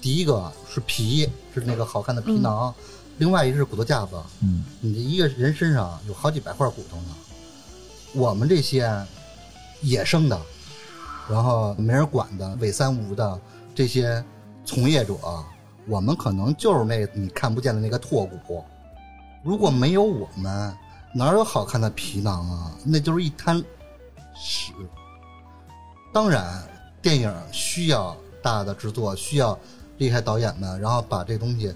第一个是皮，是那个好看的皮囊，另外一个是骨头架子。嗯。你这一个人身上有好几百块骨头呢，我们这些野生的，然后没人管的伪三无的这些从业者，我们可能就是那你看不见的那个拓骨。如果没有我们，哪有好看的皮囊啊？那就是一滩屎。当然，电影需要大的制作，需要厉害导演们，然后把这东西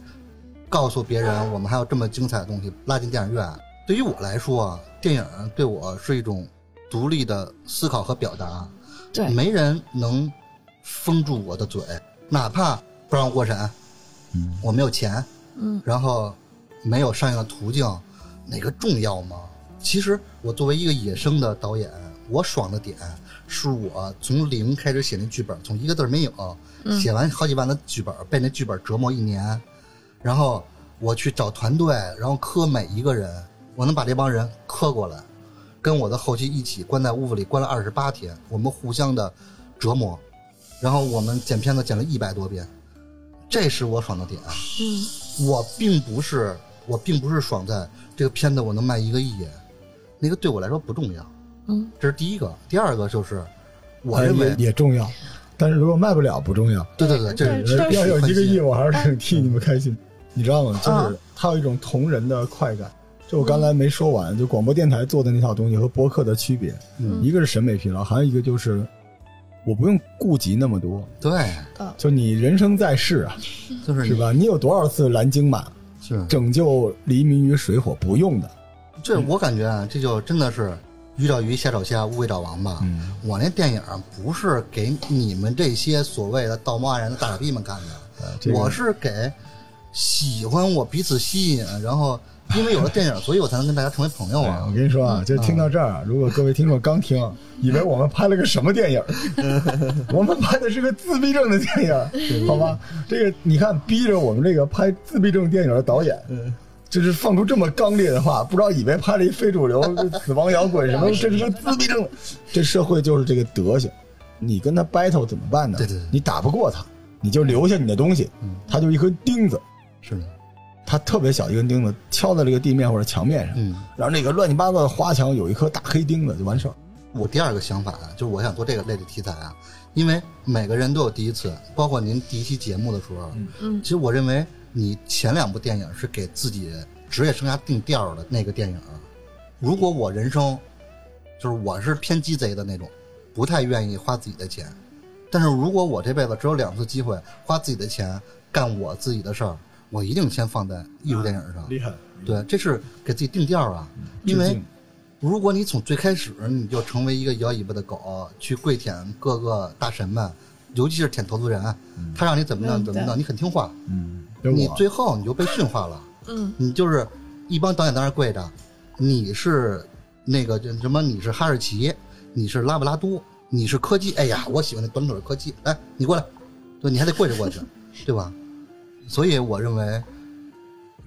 告诉别人，我们还有这么精彩的东西拉进电影院。对于我来说，电影对我是一种独立的思考和表达，对，没人能封住我的嘴，哪怕不让我过审，嗯。我没有钱，嗯。然后没有上映的途径，哪个重要吗？其实我作为一个野生的导演，我爽的点是我从零开始写那剧本，从一个字儿没有，嗯。写完好几万的剧本，被那剧本折磨一年，然后我去找团队，然后磕每一个人，我能把这帮人磕过来，跟我的后期一起关在屋子里关了二十八天，我们互相的折磨，然后我们剪片子剪了一百多遍，这是我爽的点。嗯我并不是我并不是爽在这个片子我能卖一个亿，那个对我来说不重要，嗯这是第一个。第二个就是，我呃认为也也重要，但是如果卖不了不重要。对对对，这是要有一个亿，我还是替你们开心。你知道吗？就是嗯它有一种同人的快感。就我刚才没说完，就广播电台做的那套东西和播客的区别，嗯一个是审美疲劳，还有一个就是我不用顾及那么多。对，就你人生在世啊，就是是？吧？你有多少次蓝鲸马是拯救黎民于水火？不用的。这我感觉啊，这就真的是鱼找鱼，虾找虾，乌龟找王八。嗯，我那电影不是给你们这些所谓的道貌岸然的大傻逼们看的，呃这个我是给喜欢我彼此吸引，然后因为有了电影，所以我才能跟大家成为朋友，啊。我。跟你说啊，就听到这儿啊，如果各位听众刚听，以为我们拍了个什么电影，我们拍的是个自闭症的电影，好吧？这个你看，逼着我们这个拍自闭症电影的导演，就是放出这么刚烈的话，不知道以为拍了一非主流死亡摇滚什么，这是个自闭症，这社会就是这个德行。你跟他 battle 怎么办呢？对对对。你打不过他，你就留下你的东西，嗯。他就一颗钉子，是的，它特别小一根钉子，敲在这个地面或者墙面上。嗯。然后那个乱七八糟的花墙有一颗大黑钉子就完事儿。我第二个想法啊，就是我想做这个类的题材啊，因为每个人都有第一次，包括您第一期节目的时候，嗯其实我认为你前两部电影是给自己职业生涯定调的那个电影。如果我人生就是我是偏鸡贼的那种，不太愿意花自己的钱，但是如果我这辈子只有两次机会花自己的钱干我自己的事儿，我一定先放在艺术电影上。厉害，对，这是给自己定调啊，因为如果你从最开始你就成为一个摇尾巴的狗，去跪舔各个大神们，尤其是舔投资人，他让你怎么弄嗯怎么弄，你很听话，嗯，你最后你就被驯化了，嗯。你就是一帮导演在那跪着，你是那个就什么，你是哈士奇，你是拉布拉多，你是柯基，哎呀，我喜欢那短腿柯基，来你过来，对，你还得跪着过去，对吧？所以我认为，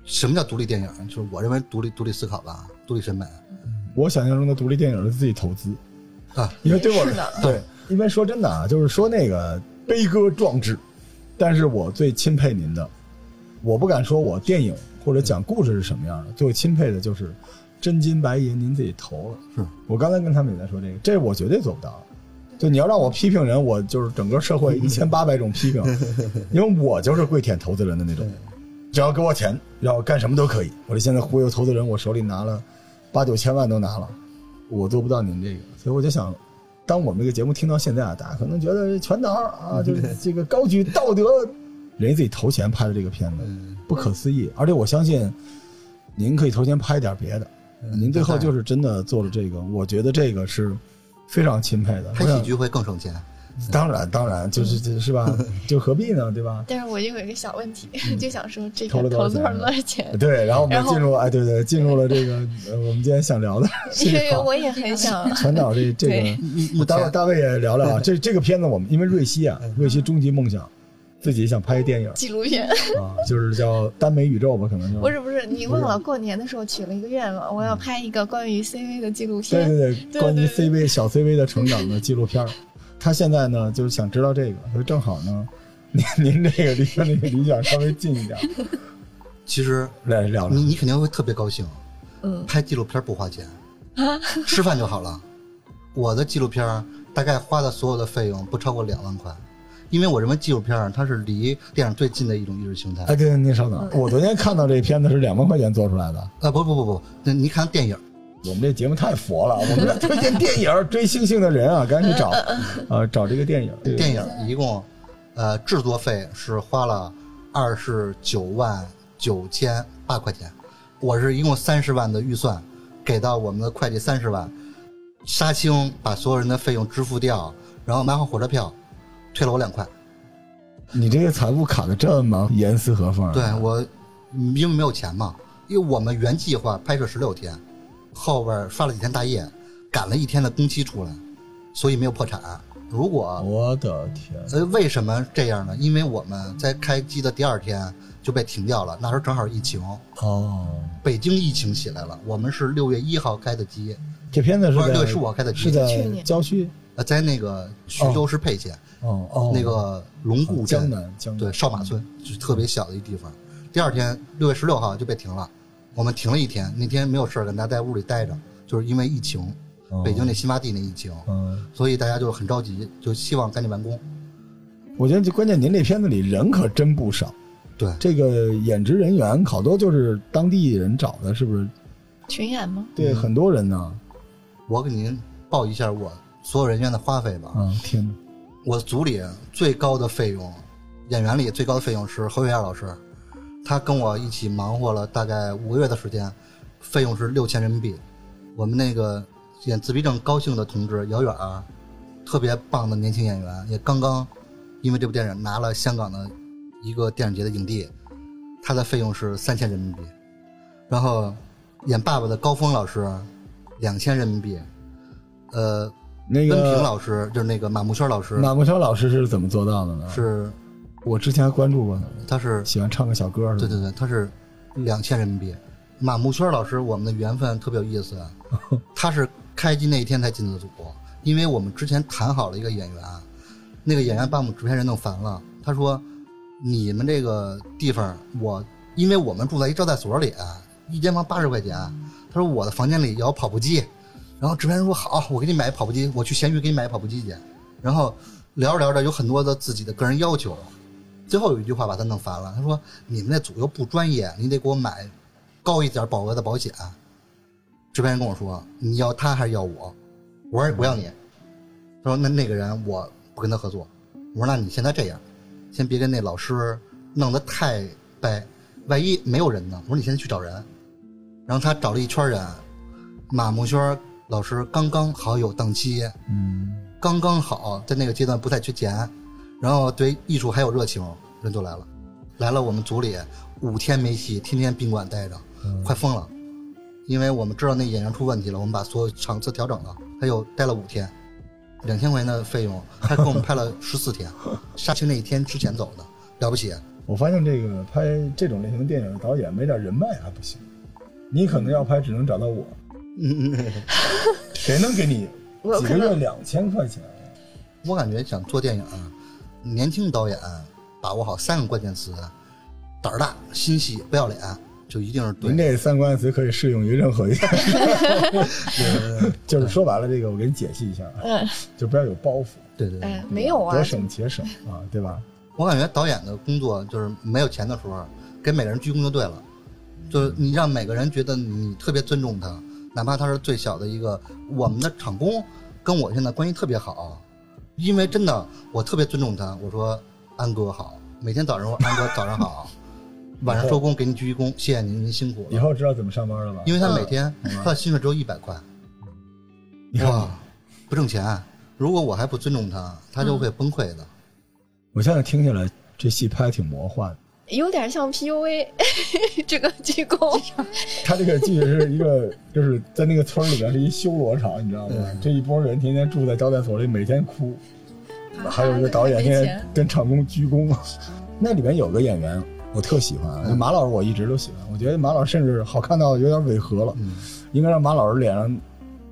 什么叫独立电影？就是我认为独立独立思考吧，独立审美我想象中的独立电影是自己投资，啊，因为对我是的对，因为说真的啊，就是说那个悲歌壮志，但是我最钦佩您的，我不敢说我电影或者讲故事是什么样的，最钦佩的就是真金白银您自己投了。是我刚才跟他们也在说这个，这我绝对做不到。就你要让我批评人，我就是整个社会 一千八百种批评，因为我就是跪舔投资人的那种，只要给我钱，让我干什么都可以。我这现在忽悠投资人，我手里拿了八九千万都拿了，我做不到您这个，所以我就想，当我们这个节目听到现在啊，大家可能觉得全导啊，就是 这个高举道德，人家自己投钱拍的这个片子，嗯，不可思议。而且我相信，您可以投钱拍点别的，您最后就是真的做了这个，我觉得这个是非常钦佩的。拍喜剧会更省钱。当然当然，就是这是吧？就何必呢？对吧？但是我就有一个小问题，就想说这投了个多少钱投了多少钱？对，然后我们进入哎，对对，进入了这个呃，我们今天想聊的这 因为我也很想，传导这这个大卫大卫也聊聊啊，这这个片子我们因为瑞希啊，瑞希终极梦想，自己想拍一电影纪录片。啊，就是叫耽美宇宙吧，可能就不是不是，你忘了过年的时候许了一个愿望，我要拍一个关于 CV 的纪录片。对对，对关于 CV 小 CV 的成长的纪录片。他现在呢，就是想知道这个，所以正好呢，您您这个离那个理想稍微近一点，其实来聊聊你。你肯定会特别高兴，嗯拍纪录片不花钱，吃饭就好了。我的纪录片大概花的所有的费用不超过两万块，因为我认为纪录片它是离电影最近的一种意识形态。哎，对对，您稍等，我昨天看到这片子是两万块钱做出来的。啊，不不不不，那你看电影，我们这节目太佛了，我们在推荐电影，追星星的人啊，赶紧去找，呃，找这个电影。这个电影一共，呃，制作费是花了二十九万九千八块钱，我是一共三十万的预算，给到我们的会计三十万，杀青把所有人的费用支付掉，然后买好火车票，退了我两块。你这个财务卡的这么严丝合缝啊，对我，嗯因为没有钱嘛，因为我们原计划拍摄十六天，后边刷了几天大夜，赶了一天的工期出来，所以没有破产。如果我的天，呃，为什么这样呢？因为我们在开机的第二天就被停掉了，那时候正好疫情，哦，北京疫情起来了。我们是六月一号开的机，这片子是六月十五号开的机，是在去年郊区，呃，在那个徐州市沛县、哦哦哦，那个龙固江，南江南对少马村，就是特别小的一地方。第二天六月十六号就被停了，我们停了一天，那天没有事儿跟，大家在屋里待着，就是因为疫情，哦北京那新发地那疫情，嗯，所以大家就很着急，就希望赶紧完工。我觉得就关键，您这片子里人可真不少，对，这个演职人员好多就是当地人找的，是不是？群演吗？对，嗯很多人呢。我给您报一下我所有人员的花费吧。嗯，天哪！我组里最高的费用，演员里最高的费用是侯月亚老师，他跟我一起忙活了大概五个月的时间，费用是六千人民币。我们那个演自闭症高兴的同志姚远儿，特别棒的年轻演员，也刚刚因为这部电影拿了香港的一个电影节的影帝，他的费用是三千人民币。然后演爸爸的高峰老师，两千人民币。呃，那个温平老师就是那个马木轩老师，马木轩老师是怎么做到的呢？是我之前还关注过他，他是喜欢唱个小歌？对对对，他是两千人民币。马木轩老师，我们的缘分特别有意思，他是开机那一天才进的组，因为我们之前谈好了一个演员，那个演员把我们制片人弄烦了，他说：“你们这个地方，我因为我们住在一招待所里，一间房八十块钱，他说我的房间里有跑步机，然后制片人说好，我给你买跑步机，我去闲鱼给你买跑步机去。然后聊着聊着，有很多的自己的个人要求，最后有一句话把他弄烦了，他说：“你们那组又不专业，你得给我买高一点保额的保险。”制片人跟我说：“你要他还是要我？”我说：“我要你。”他说：“那那个人我不跟他合作。”我说：“那你现在这样，先别跟那老师弄得太掰，万一没有人呢？”我说：“你现在去找人。”然后他找了一圈人，马木轩老师刚刚好有档期，嗯，刚刚好在那个阶段不太缺钱，然后对艺术还有热情，人就来了，来了我们组里五天没戏，天天宾馆待着，快疯了，因为我们知道那演员出问题了，我们把所有场次调整了，他又待了五天，两千块钱的费用，他给我们拍了十四天，杀青那一天之前走的，了不起，我发现这个拍这种类型的电影的导演没点人脉还不行，你可能要拍只能找到我，嗯，谁能给你 几个月两千块钱？我感觉想做电影，年轻导演把握好三个关键词：胆儿大、心细、不要脸，就一定是对。您。这三个关键词可以适用于任何一个，就是说白了，这个我给你解析一下，啊嗯，就不要有包袱，对对对哎，，没有啊。得，省且省啊，对吧？我感觉导演的工作就是没有钱的时候，给每个人鞠躬就对了，就是你让每个人觉得你特别尊重他，哪怕他是最小的一个。我们的场工跟我现在关系特别好，因为真的我特别尊重他。我说安哥好，每天早上我安哥早上好，晚上收工给您鞠一躬，谢谢您，您辛苦以。后知道怎么上班了吧？因为他每天嗯他的薪水只有一百块，你看哇，不挣钱。如果我还不尊重他，他就会崩溃的。我现在听起来，这戏拍的挺魔幻的。有点像 PUA 这个鞠躬，他这个剧是一个，就是在那个村儿里边是一修罗场，你知道吗？嗯这一波人天天住在招待所里，每天哭，还有一个导演现在跟场工鞠躬。那里面有个演员我特喜欢，嗯马老师我一直都喜欢，我觉得马老师甚至好看到有点违和了，嗯应该让马老师脸上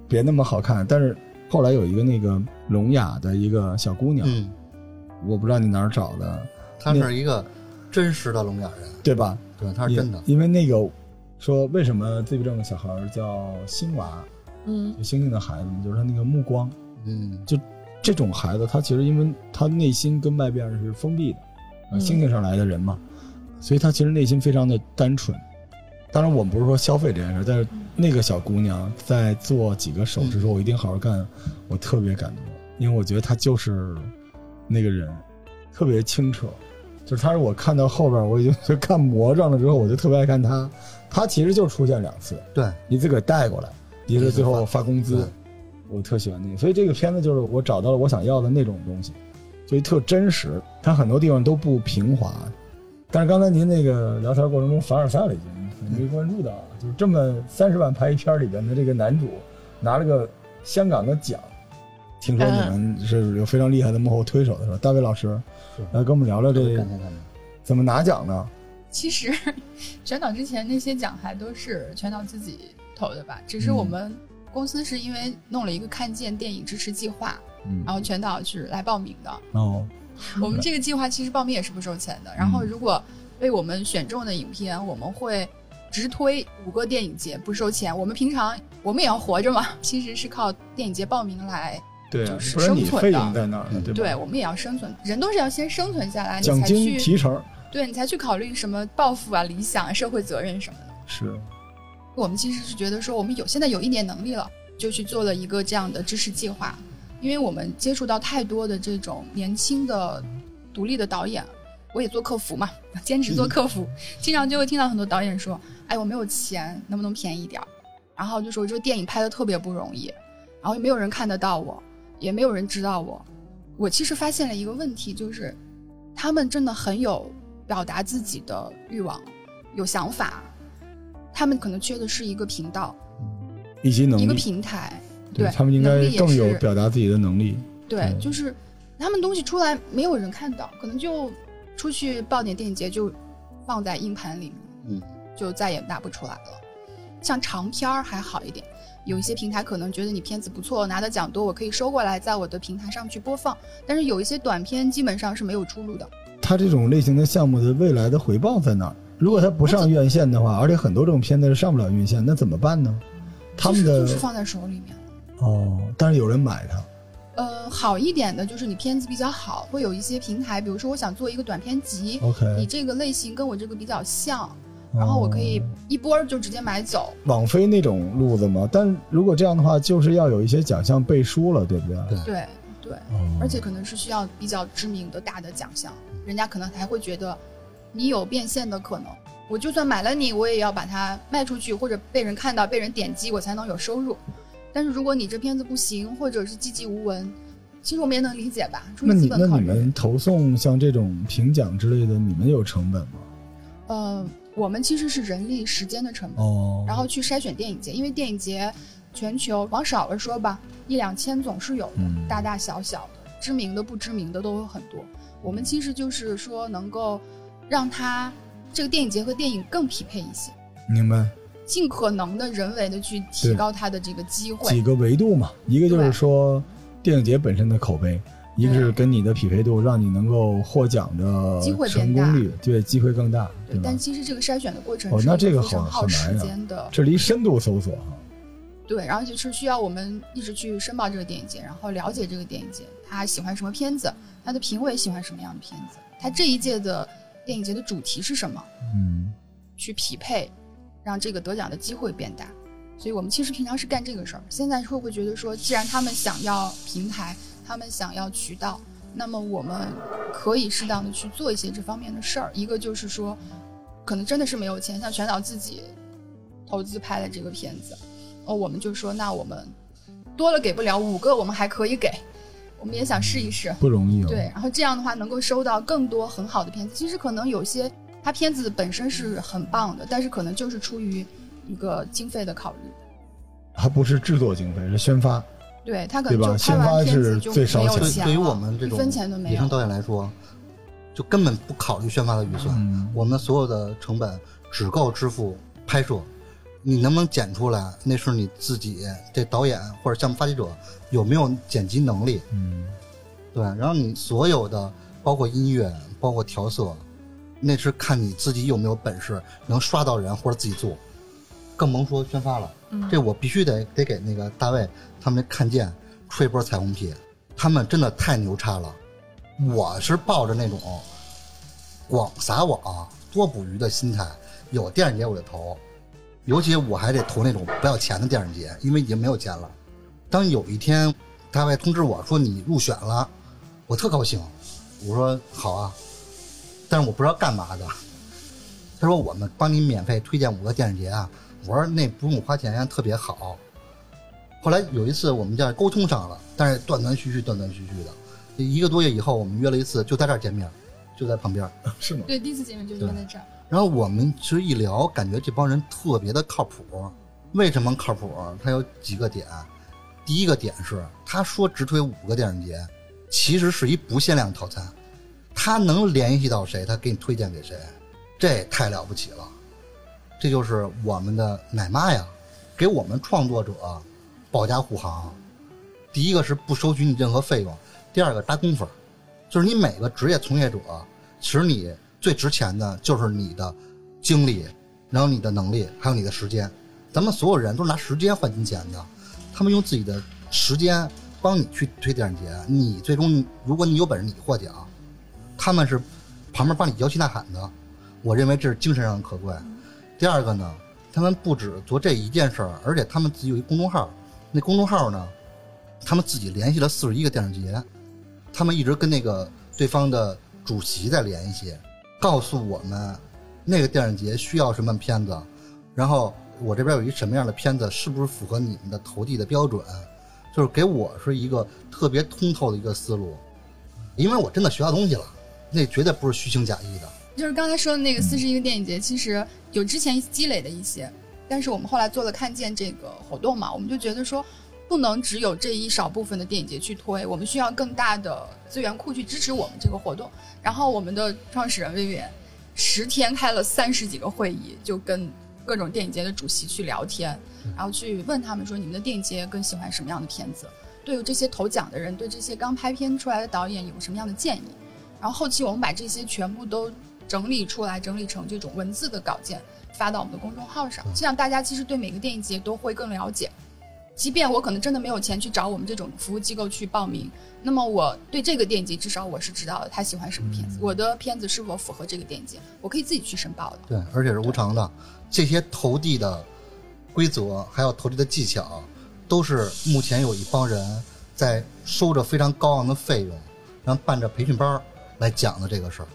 别那么好看。但是后来有一个那个聋哑的一个小姑娘，嗯，我不知道你哪儿找的，她是一个真实的聋哑人，对吧？对，他是真的。因因为那个说为什么自闭症的小孩儿叫星娃，嗯就星星的孩子嘛，就是他那个目光，嗯就这种孩子他其实因为他内心跟外边是封闭的，星星上来的人嘛，所以他其实内心非常的单纯。当然，我们不是说消费这件事，但是那个小姑娘在做几个手势说“我一定好好干”，我特别感动，因为我觉得她就是那个人，特别清澈。就是他是我看到后边，我已经 就看魔怔了之后，我就特别爱看他。他其实就出现两次，对，一次给带过来，一次最后发工资。我特喜欢那个，所以这个片子就是我找到了我想要的那种东西，所以特真实。它很多地方都不平滑，但是刚才您那个聊天过程中凡尔赛了，已经没关注到，就是这么三十万拍一片里边的这个男主拿了个香港的奖，听说你们是有非常厉害的幕后推手的是吧？大卫老师来跟我们聊聊这感谢他们。怎么拿奖呢？其实 全导之前那些奖还都是全导自己投的吧，只是嗯我们公司是因为弄了一个看见电影支持计划，嗯然后全导是来报名的。哦，我们这个计划其实报名也是不收钱的。然后如果被我们选中的影片，我们会直推五个电影节不收钱。我们平常我们也要活着嘛，其实是靠电影节报名来，对啊就，是生存的用在那对吧？对我们也要生存，人都是要先生存下来，你奖金才去提成对你才去考虑什么抱负啊、理想啊、社会责任什么的。是我们其实是觉得说，我们有现在有一点能力了，就去做了一个这样的知识计划，因为我们接触到太多的这种年轻的独立的导演，我也做客服嘛，兼职做客服，经常就会听到很多导演说：“哎，我没有钱，能不能便宜点儿？”然后就说这个电影拍的特别不容易，然后也没有人看得到我，也没有人知道我。我其实发现了一个问题，就是他们真的很有表达自己的欲望，有想法，他们可能缺的是一个频道，一个以及能一个，平台。对对他们应该更有表达自己的能力。对，嗯就是他们东西出来没有人看到，可能就出去报点电影节就放在硬盘里，嗯，就再也拿不出来了。像长片儿还好一点，有一些平台可能觉得你片子不错，拿的奖多，我可以收过来在我的平台上去播放。但是有一些短片基本上是没有出路的。他这种类型的项目的未来的回报在哪儿？如果他不上院线的话，而且很多这种片子是上不了院线，那怎么办呢？他们的就是放在手里面。哦，但是有人买它，呃，好一点的就是你片子比较好，会有一些平台，比如说我想做一个短片集，OK，你这个类型跟我这个比较像，然后我可以哦一波儿就直接买走。网飞那种路子嘛。但如果这样的话，就是要有一些奖项背书了，对不对？对对对，哦而且可能是需要比较知名的大的奖项，人家可能才会觉得你有变现的可能。我就算买了你，我也要把它卖出去，或者被人看到、被人点击，我才能有收入。但是如果你这片子不行，或者是寂寂无闻，其实我们也能理解吧，那你那。你们投送像这种评奖之类的，你们有成本吗？呃，我们其实是人力、时间的成本。哦，然后去筛选电影节，因为电影节全球往少了说吧，一两千总是有的，嗯大大小小的，知名的、不知名的都有很多。我们其实就是说能够让它这个电影节和电影更匹配一些，明白。尽可能的人为的去提高它的这个机会几。个维度嘛，一个就是说电影节本身的口碑，一个是跟你的匹配度，让你能够获奖的机会成功率，对，机会更大，对吧但？其实这个筛选的过程哦是那这个好非常耗时间的，这离深度搜索哈，对，然后就是需要我们一直去申报这个电影节，然后了解这个电影节，他喜欢什么片子，他的评委喜欢什么样的片子，他这一届的电影节的主题是什么，嗯，去匹配，让这个得奖的机会变大。所以我们其实平常是干这个事儿。现在会不会觉得说，既然他们想要平台，他们想要渠道，那么我们可以适当的去做一些这方面的事儿。一个就是说，可能真的是没有钱，像全导自己投资拍的这个片子，哦，我们就说那我们多了给不了，五个我们还可以给，我们也想试一试。不容易哦。对，，然后这样的话能够收到更多很好的片子。其实可能有些它片子本身是很棒的，但是可能就是出于一个经费的考虑。它不是制作经费，是宣发。对他可对吧能就拍完片先发是子就没最烧钱对有钱对于我了一们这种分钱都没有野生。导演来说，就根本不考虑宣发的预算，嗯我们所有的成本只够支付拍摄。你能不能剪出来，那是你自己这导演或者项目发起者有没有剪辑能力。嗯对，然后你所有的包括音乐，包括调色，那是看你自己有没有本事能刷到人或者自己做，更甭说宣发了。嗯这我必须得得给那个大卫他们看见吹波彩虹屁，他们真的太牛叉了。我是抱着那种广撒网多捕鱼的心态，有电影节我就投，尤其我还得投那种不要钱的电影节，因为已经没有钱了。当有一天大卫通知我说你入选了，我特高兴，我说好啊，但是我不知道干嘛的。他说我们帮你免费推荐五个电影节啊，我说那不用花钱，特别好。后来有一次我们这样沟通上了，但是断断续续、断断续续的。一个多月以后，我们约了一次，就在这儿见面，就在旁边。是吗？对，第一次见面就是约在这儿。然后我们其实一聊，感觉这帮人特别的靠谱。为什么靠谱？他有几个点。第一个点是，他说直推五个电影节，其实是一不限量套餐，他能联系到谁，他给你推荐给谁，这太了不起了。这就是我们的奶妈呀，给我们创作者保驾护航。第一个是不收取你任何费用，第二个搭工分，就是你每个职业从业者，其实你最值钱的就是你的精力，然后你的能力，还有你的时间。咱们所有人都是拿时间换金钱的，他们用自己的时间帮你去推电影节，你最终如果你有本事你获奖，他们是旁边帮你摇旗呐喊的。我认为这是精神上的可贵。第二个呢，他们不止做这一件事儿，而且他们自己有一公众号，那公众号呢，他们自己联系了四十一个电影节，他们一直跟那个对方的主席在联系，告诉我们那个电影节需要什么片子，然后我这边有一什么样的片子，是不是符合你们的投递的标准，就是给我是一个特别通透的一个思路，因为我真的学到东西了，那绝对不是虚情假意的。就是刚才说的那个四十一个电影节，其实有之前积累的一些，但是我们后来做了看见这个活动嘛，我们就觉得说，不能只有这一少部分的电影节去推，我们需要更大的资源库去支持我们这个活动。然后我们的创始人魏远十天开了三十几个会议，就跟各种电影节的主席去聊天，然后去问他们说，你们的电影节更喜欢什么样的片子？对于这些投奖的人，对这些刚拍片出来的导演有什么样的建议？然后后期我们把这些全部都整理出来，整理成这种文字的稿件，发到我们的公众号上，这样大家其实对每个电影节都会更了解。即便我可能真的没有钱去找我们这种服务机构去报名，那么我对这个电影节至少我是知道的，他喜欢什么片子，我的片子是否符合这个电影节，我可以自己去申报的。对，而且是无偿的。这些投递的规则，还有投递的技巧，都是目前有一帮人在收着非常高昂的费用，然后办着培训班儿来讲的这个事儿。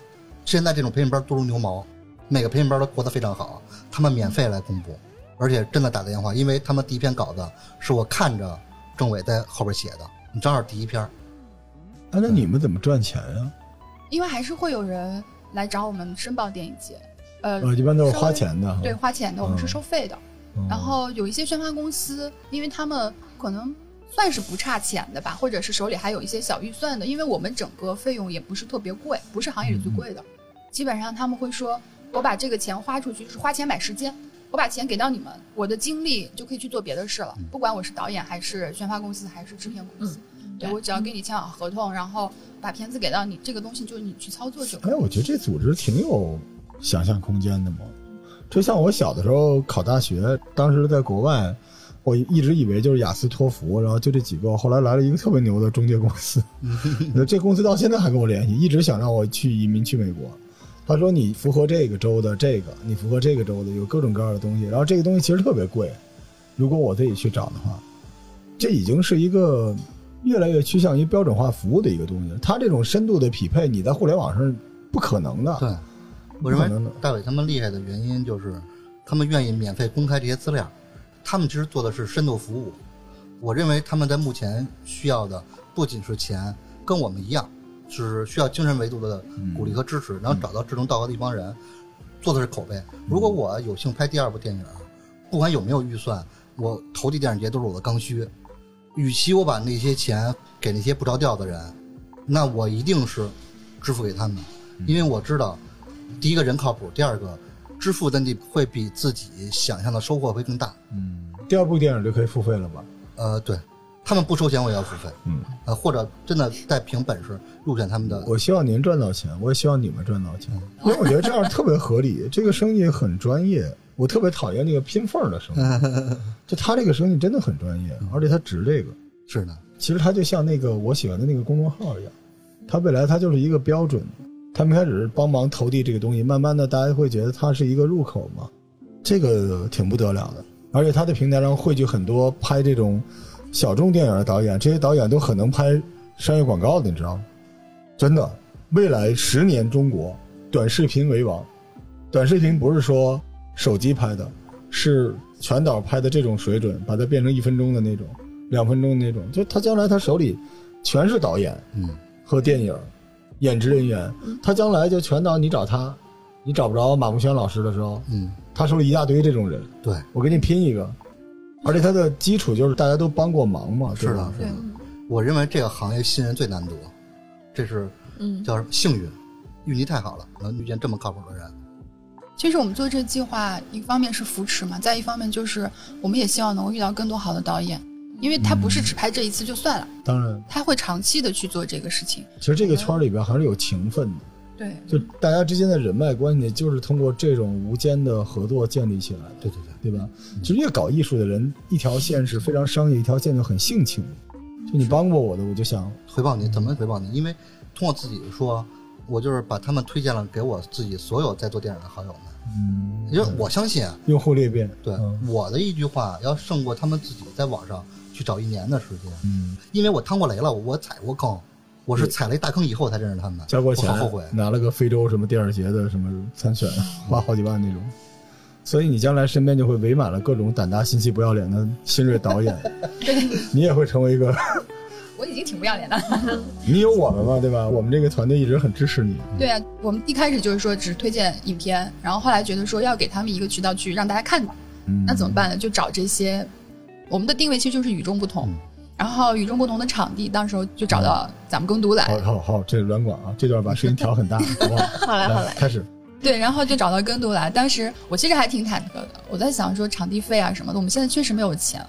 现在这种培训班多如牛毛，每个培训班都过得非常好，他们免费来公布，而且真的打电话，因为他们第一篇稿子是我看着政委在后边写的，你正好第一篇儿。啊，那你们怎么赚钱呀？因为还是会有人来找我们申报电影节，呃，呃，一般都是花钱的。对，花钱的，我们是嗯收费的。嗯然后有一些宣发公司，因为他们可能算是不差钱的吧，或者是手里还有一些小预算的，因为我们整个费用也不是特别贵，不是行业里最贵的。基本上他们会说，我把这个钱花出去，就是花钱买时间。我把钱给到你们，我的精力就可以去做别的事了。不管我是导演还是宣发公司还是制片公司，对我只要给你签好合同，然后把片子给到你，这个东西就是你去操作就可以哎，。我觉得这组织挺有想象空间的嘛。就像我小的时候考大学，当时在国外，我一直以为就是雅思托福，然后就这几个，后来来了一个特别牛的中介公司，那这公司到现在还跟我联系，一直想让我去移民去美国。他说你符合这个州的这个，你符合这个州的，有各种各样的东西，然后这个东西其实特别贵，如果我自己去找的话，这已经是一个越来越趋向于标准化服务的一个东西了。它这种深度的匹配，你在互联网上不可能的。对，我认不可能的为大伟他们厉害的原因就是，他们愿意免费公开这些资料，他们其实做的是深度服务。我认为他们在目前需要的不仅是钱，跟我们一样，是需要精神维度的鼓励和支持，然后找到志同道合的一帮人，做的是口碑。如果我有幸拍第二部电影，不管有没有预算，我投递电影节都是我的刚需。与其我把那些钱给那些不着调的人，那我一定是支付给他们，因为我知道，第一个人靠谱，第二个支付的你会比自己想象的收获会更大。嗯，第二部电影就可以付费了吧？呃，对，他们不收钱我也要付费，嗯，呃，或者真的再凭本事入选他们的，我希望您赚到钱，我也希望你们赚到钱，因为我觉得这样特别合理。这个生意很专业，我特别讨厌那个拼缝的生意。就他这个生意真的很专业，而且他值这个。是的，其实他就像那个我喜欢的那个公众号一样，他未来他就是一个标准。他们开始帮忙投递这个东西，慢慢的大家会觉得它是一个入口嘛，这个挺不得了的。而且他的平台上汇聚很多拍这种小众电影的导演，这些导演都很能拍商业广告的，你知道吗？真的，未来十年中国短视频为王。短视频不是说手机拍的，是全导拍的这种水准，把它变成一分钟的那种、两分钟的那种。就他将来他手里全是导演嗯，和电影演职人员，他将来就全导你找他，你找不着马慕轩老师的时候，嗯，他手里一大堆这种人，对，我给你拼一个。而且它的基础就是大家都帮过忙嘛，是的是的，？我认为这个行业新人最难得，这是嗯，叫什么幸运，运气太好了，能遇见这么靠谱的人。其实我们做这个计划，一方面是扶持嘛，再一方面就是我们也希望能够遇到更多好的导演，因为他不是只拍这一次就算了，当然，他会长期的去做这个事情。其实这个圈里边还是有情分的，对，就大家之间的人脉关系，就是通过这种无间的合作建立起来的，对对对，对吧？其实越搞艺术的人，一条线是非常商业，一条线就很性情。就你帮过我的，我就想，回报你怎么回报你？因为通过自己说，我就是把他们推荐了给我自己所有在做电影的好友们，嗯，因为我相信啊，用户裂变，对、嗯。我的一句话要胜过他们自己在网上去找一年的时间，嗯，因为我趟过雷了，我踩过坑，我是踩了一大坑以后才认识他们的，交过钱后悔。拿了个非洲什么电影节的什么参选，花好几万那种。所以你将来身边就会围满了各种胆大心细、不要脸的新锐导演，你也会成为一个，我已经挺不要脸的。你有我们嘛，对吧？我们这个团队一直很支持你。对啊，我们一开始就是说只推荐影片，然后后来觉得说要给他们一个渠道去让大家看到，嗯，那怎么办呢？就找这些，我们的定位其实就是与众不同，嗯然后与众不同的场地，到时候就找到咱们耕读来，好好好，这是软广啊，这段把声音调很大，好不好？好嘞好嘞，开始。对，然后就找到耕读来。当时我其实还挺忐忑的，我在想说场地费啊什么的，我们现在确实没有钱。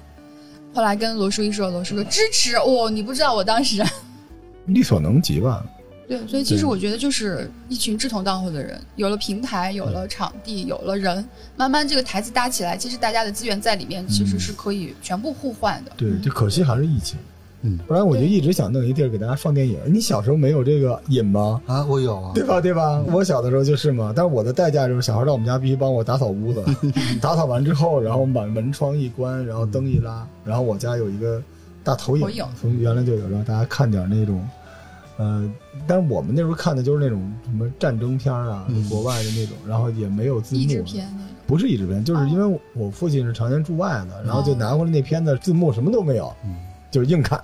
后来跟罗叔一说，罗叔说支持，哦，你不知道我当时，力所能及吧。对，所以其实我觉得就是一群志同道合的人，有了平台，有了场地，有了人，慢慢这个台子搭起来，其实大家的资源在里面其实是可以全部互换的。对，就可惜还是疫情，嗯不然我就一直想弄一地儿给大家放电影。你小时候没有这个瘾吗？啊，我有啊，对吧？对吧？我小的时候就是嘛，但是我的代价就是小孩到我们家必须帮我打扫屋子，打扫完之后，然后我们把门窗一关，然后灯一拉，然后我家有一个大投影，投影从原来就有，让大家看点那种，呃，但是我们那时候看的就是那种什么战争片啊，嗯。国外的那种，然后也没有字幕，片，不是译制片，就是因为我父亲是常年驻外的，然后就拿回来那片子字幕什么都没有，嗯。就是硬看。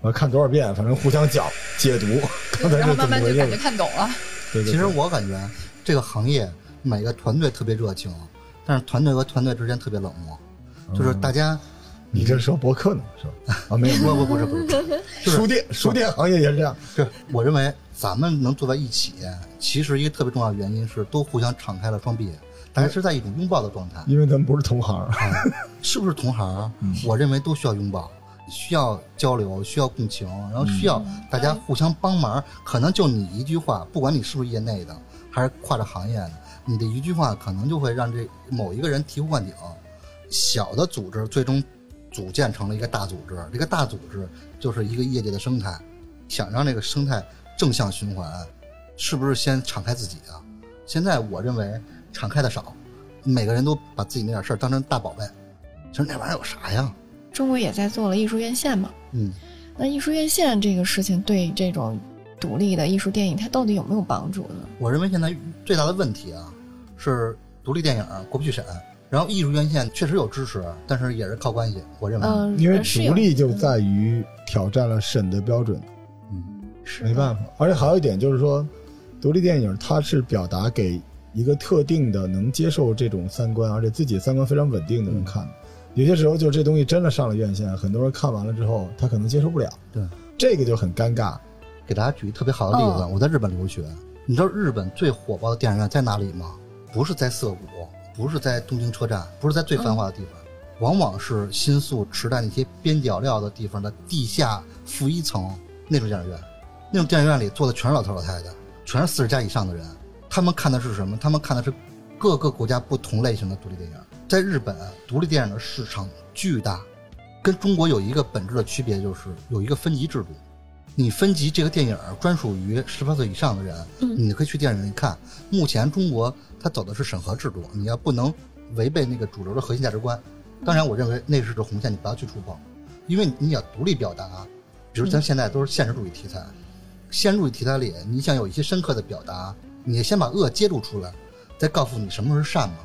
我看多少遍，反正互相讲解读，刚才然后慢慢就感觉？看懂了。对对，其实我感觉这个行业每个团队特别热情，但是团队和团队之间特别冷漠，就是大家你这是说博客呢是吧？啊，没有，不不不是不是，书店书店行业也是这样。是我认为咱们能坐在一起，其实一个特别重要的原因是都互相敞开了双臂，大家是在一种拥抱的状态。因为咱们不是同行，啊，是不是同行？嗯我认为都需要拥抱，需要交流，需要共情，然后需要大家互相帮忙。可能就你一句话，不管你是不是业内的，还是跨着行业的，你的一句话可能就会让这某一个人醍醐灌顶。小的组织最终组建成了一个大组织，这个大组织就是一个业界的生态。想让这个生态正向循环，是不是先敞开自己啊？现在我认为敞开的少，每个人都把自己那点事儿当成大宝贝。其实那玩意儿有啥呀？中国也在做了艺术院线嘛。嗯，那艺术院线这个事情对这种独立的艺术电影，它到底有没有帮助呢？我认为现在最大的问题啊，是独立电影过不去审，然后艺术院线确实有支持，但是也是靠关系。我认为，嗯，因为独立就在于挑战了审的标准，嗯，是没办法。而且还有一点就是说，独立电影它是表达给一个特定的能接受这种三观，而且自己三观非常稳定的人看的。有些时候就这东西真的上了院线，很多人看完了之后，他可能接受不了，对，这个就很尴尬。给大家举一特别好的例子，哦我在日本留学，你知道日本最火爆的电影院在哪里吗？不是在涩谷，不是在东京车站，不是在最繁华的地方，往往是新宿、池袋那些边角料的地方的地下负一层那种电影院。那种电影院里坐的全是老头老太太，全是四十加以上的人。他们看的是什么？他们看的是各个国家不同类型的独立电影。在日本，独立电影的市场巨大，跟中国有一个本质的区别，就是有一个分级制度。你分级这个电影专属于十八岁以上的人，嗯你可以去电影院看。目前中国它走的是审核制度，你要不能违背那个主流的核心价值观。当然，我认为那是个红线，你不要去触碰，因为你要独立表达。比如咱现在都是现实主义题材，现实主义题材里，你想有一些深刻的表达，你先把恶揭露出来，再告诉你什么是善嘛。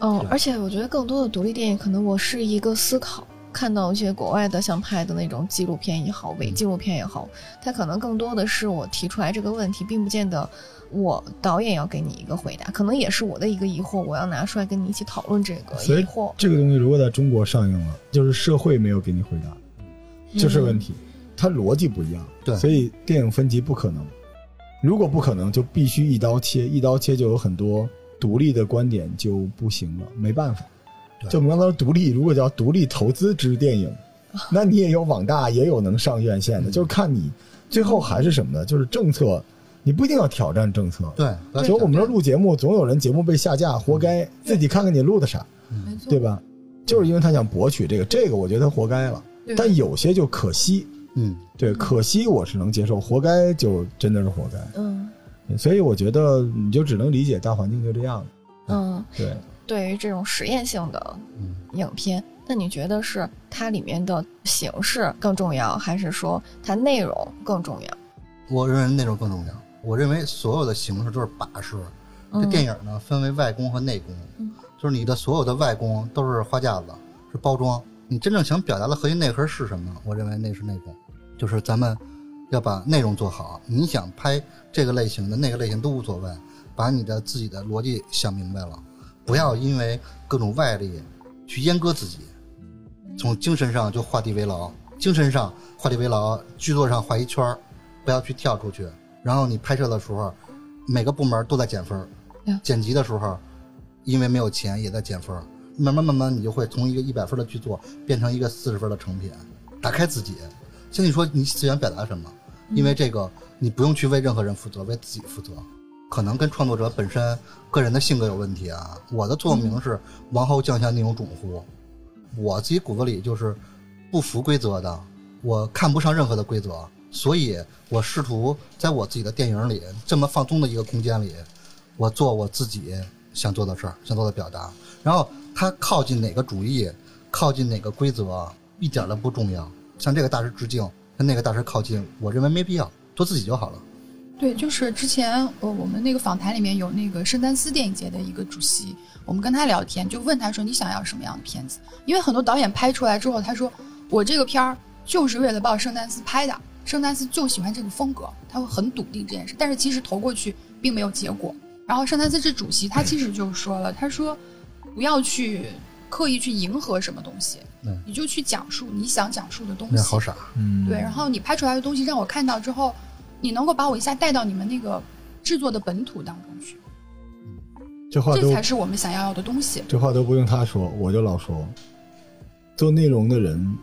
嗯而且我觉得更多的独立电影，可能我是一个思考，看到一些国外的像拍的那种纪录片也好，伪纪录片也好，它可能更多的是我提出来这个问题，并不见得我导演要给你一个回答，可能也是我的一个疑惑，我要拿出来跟你一起讨论这个所以疑惑。这个东西如果在中国上映了，就是社会没有给你回答，就是问题，它逻辑不一样，对所以电影分级不可能。如果不可能，就必须一刀切，一刀切就有很多独立的观点就不行了，没办法。对就我们刚才说独立，如果叫独立投资之电影，那你也有网大，也有能上院线的，嗯就是看你最后还是什么呢？就是政策，你不一定要挑战政策。对，所以我们这讲录节目，总有人节目被下架，活该。自己看看你录的啥，对吧？就是因为他想博取这个，这个我觉得他活该了。但有些就可惜，嗯，对，可惜我是能接受，活该就真的是活该。嗯所以我觉得你就只能理解大环境就这样。嗯，对，对于这种实验性的嗯影片，那你觉得是它里面的形式更重要，还是说它内容更重要？我认为内容更重要。我认为所有的形式都是把式。这嗯电影呢，分为外功和内功，嗯就是你的所有的外功都是花架子，是包装。你真正想表达的核心内核是什么？我认为那是内功，就是咱们要把内容做好。你想拍这个类型的、那个类型都无所谓，把你的自己的逻辑想明白了，不要因为各种外力去阉割自己。从精神上就画地为牢，精神上画地为牢，剧作上画一圈儿，不要去跳出去。然后你拍摄的时候，每个部门都在减分儿，剪辑的时候，因为没有钱也在减分儿。慢慢慢慢，你就会从一个一百分的剧作变成一个四十分的成品。打开自己，先你说你想表达什么？因为这个你不用去为任何人负责，为自己负责。可能跟创作者本身个人的性格有问题啊。我的座右铭是“王侯将相宁有种乎”，我自己骨子里就是不服规则的，我看不上任何的规则，所以我试图在我自己的电影里这么放松的一个空间里，我做我自己想做的事儿，想做的表达。然后他靠近哪个主义，靠近哪个规则，一点都不重要。向这个大师致敬，跟那个大师靠近，我认为没必要，做自己就好了。对，就是之前呃我们那个访谈里面有那个圣丹斯电影节的一个主席，我们跟他聊天，就问他说你想要什么样的片子？因为很多导演拍出来之后，他说我这个片儿就是为了报圣丹斯拍的，圣丹斯就喜欢这个风格，他会很笃定这件事。但是其实投过去并没有结果。然后圣丹斯这主席他其实就说了，他说不要去刻意去迎合什么东西，嗯你就去讲述你想讲述的东西。好傻，嗯，对，然后你拍出来的东西让我看到之后，你能够把我一下带到你们那个制作的本土当中去，这话都这才是我们想要的东西。这话都不用他说，我就老说，做内容的人，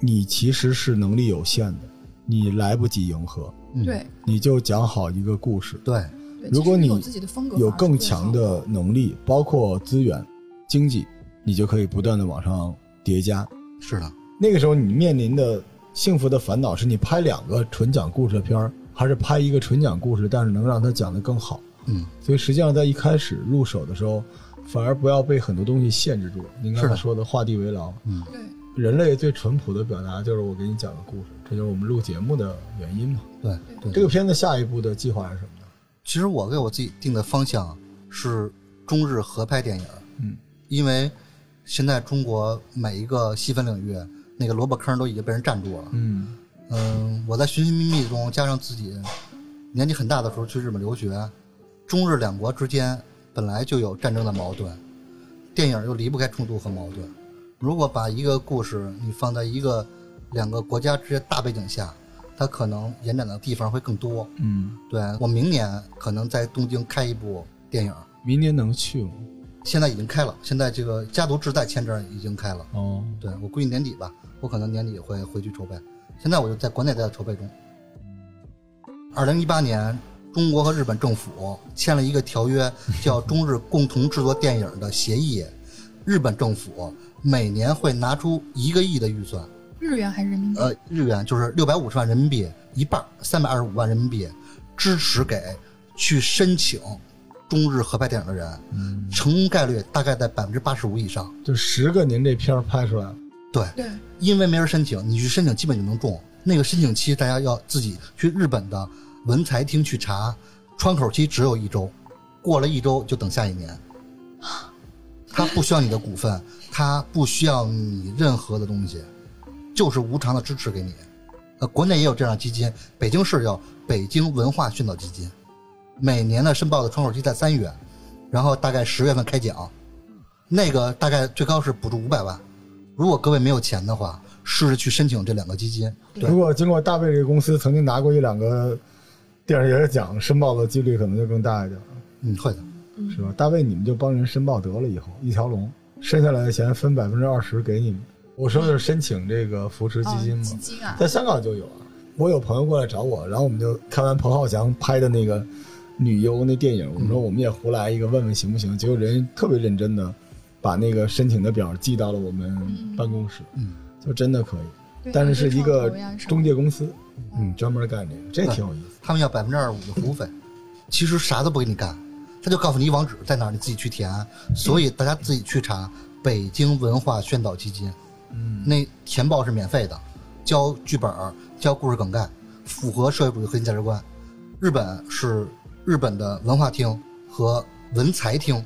你其实是能力有限的，你来不及迎合，嗯、对，你就讲好一个故事。对，如果你有自己的风格，有更强的能力，包括资源、经济，你就可以不断的往上叠加。是的，那个时候，你面临的幸福的烦恼是你拍两个纯讲故事的片儿，还是拍一个纯讲故事，但是能让它讲得更好。嗯，所以实际上在一开始入手的时候，反而不要被很多东西限制住。您刚才说的画地为牢，嗯，对人类最淳朴的表达就是我给你讲个故事，这就是我们录节目的原因嘛。对对。这个片子下一步的计划是什么呢？其实我给我自己定的方向是中日合拍电影，嗯，因为现在中国每一个细分领域那个萝卜坑都已经被人占住了。嗯嗯，我在寻寻觅觅中，加上自己年纪很大的时候去日本留学，中日两国之间本来就有战争的矛盾，电影又离不开冲突和矛盾。如果把一个故事你放在一个两个国家之间大背景下，它可能延展的地方会更多。嗯，对我明年可能在东京开一部电影，明年能去吗？现在已经开了，现在这个家族志在签证已经开了。哦，对我估计年底吧，我可能年底会回去筹备。现在我就在国内在筹备中。二零一八年，中国和日本政府签了一个条约，叫中日共同制作电影的协议。日本政府每年会拿出一个亿的预算，日元还是人民币？呃，日元就是六百五十万人民币，一半三百二十五万人民币，支持给去申请中日合拍电影的人，嗯，成功概率大概在百分之八十五以上。就十个您这片儿拍出来了，对，对，因为没人申请，你去申请基本就能中。那个申请期大家要自己去日本的文财厅去查，窗口期只有一周，过了一周就等下一年。他不需要你的股份，他不需要你任何的东西，就是无偿的支持给你。呃，国内也有这样的基金，北京市叫北京文化训导基金，每年的申报的窗口期在三月，然后大概十月份开奖，那个大概最高是补助五百万。如果各位没有钱的话，试着去申请这两个基金。对如果经过大卫这个公司曾经拿过一两个电影节奖，申报的几率可能就更大一点，嗯，会的。是吧？大卫，你们就帮人申报得了，以后一条龙，剩下来的钱分百分之二十给你们。我说的是申请这个扶持基金哦嘛，基金啊，在香港就有啊。我有朋友过来找我，然后我们就看完彭浩翔拍的那个女优那电影，我们说我们也胡来一个，问问行不行？结果人特别认真的把那个申请的表寄到了我们办公室，嗯，就真的可以。但是是一个中介公司，嗯，专门干这个，这挺有意思。他们要百分之二十五的服务费，其实啥都不给你干，他就告诉你一网址在哪儿，你自己去填。所以大家自己去查北京文化宣导基金，嗯，那填报是免费的，交剧本儿、交故事梗概，符合社会主义核心价值观。日本是日本的文化厅和文财厅，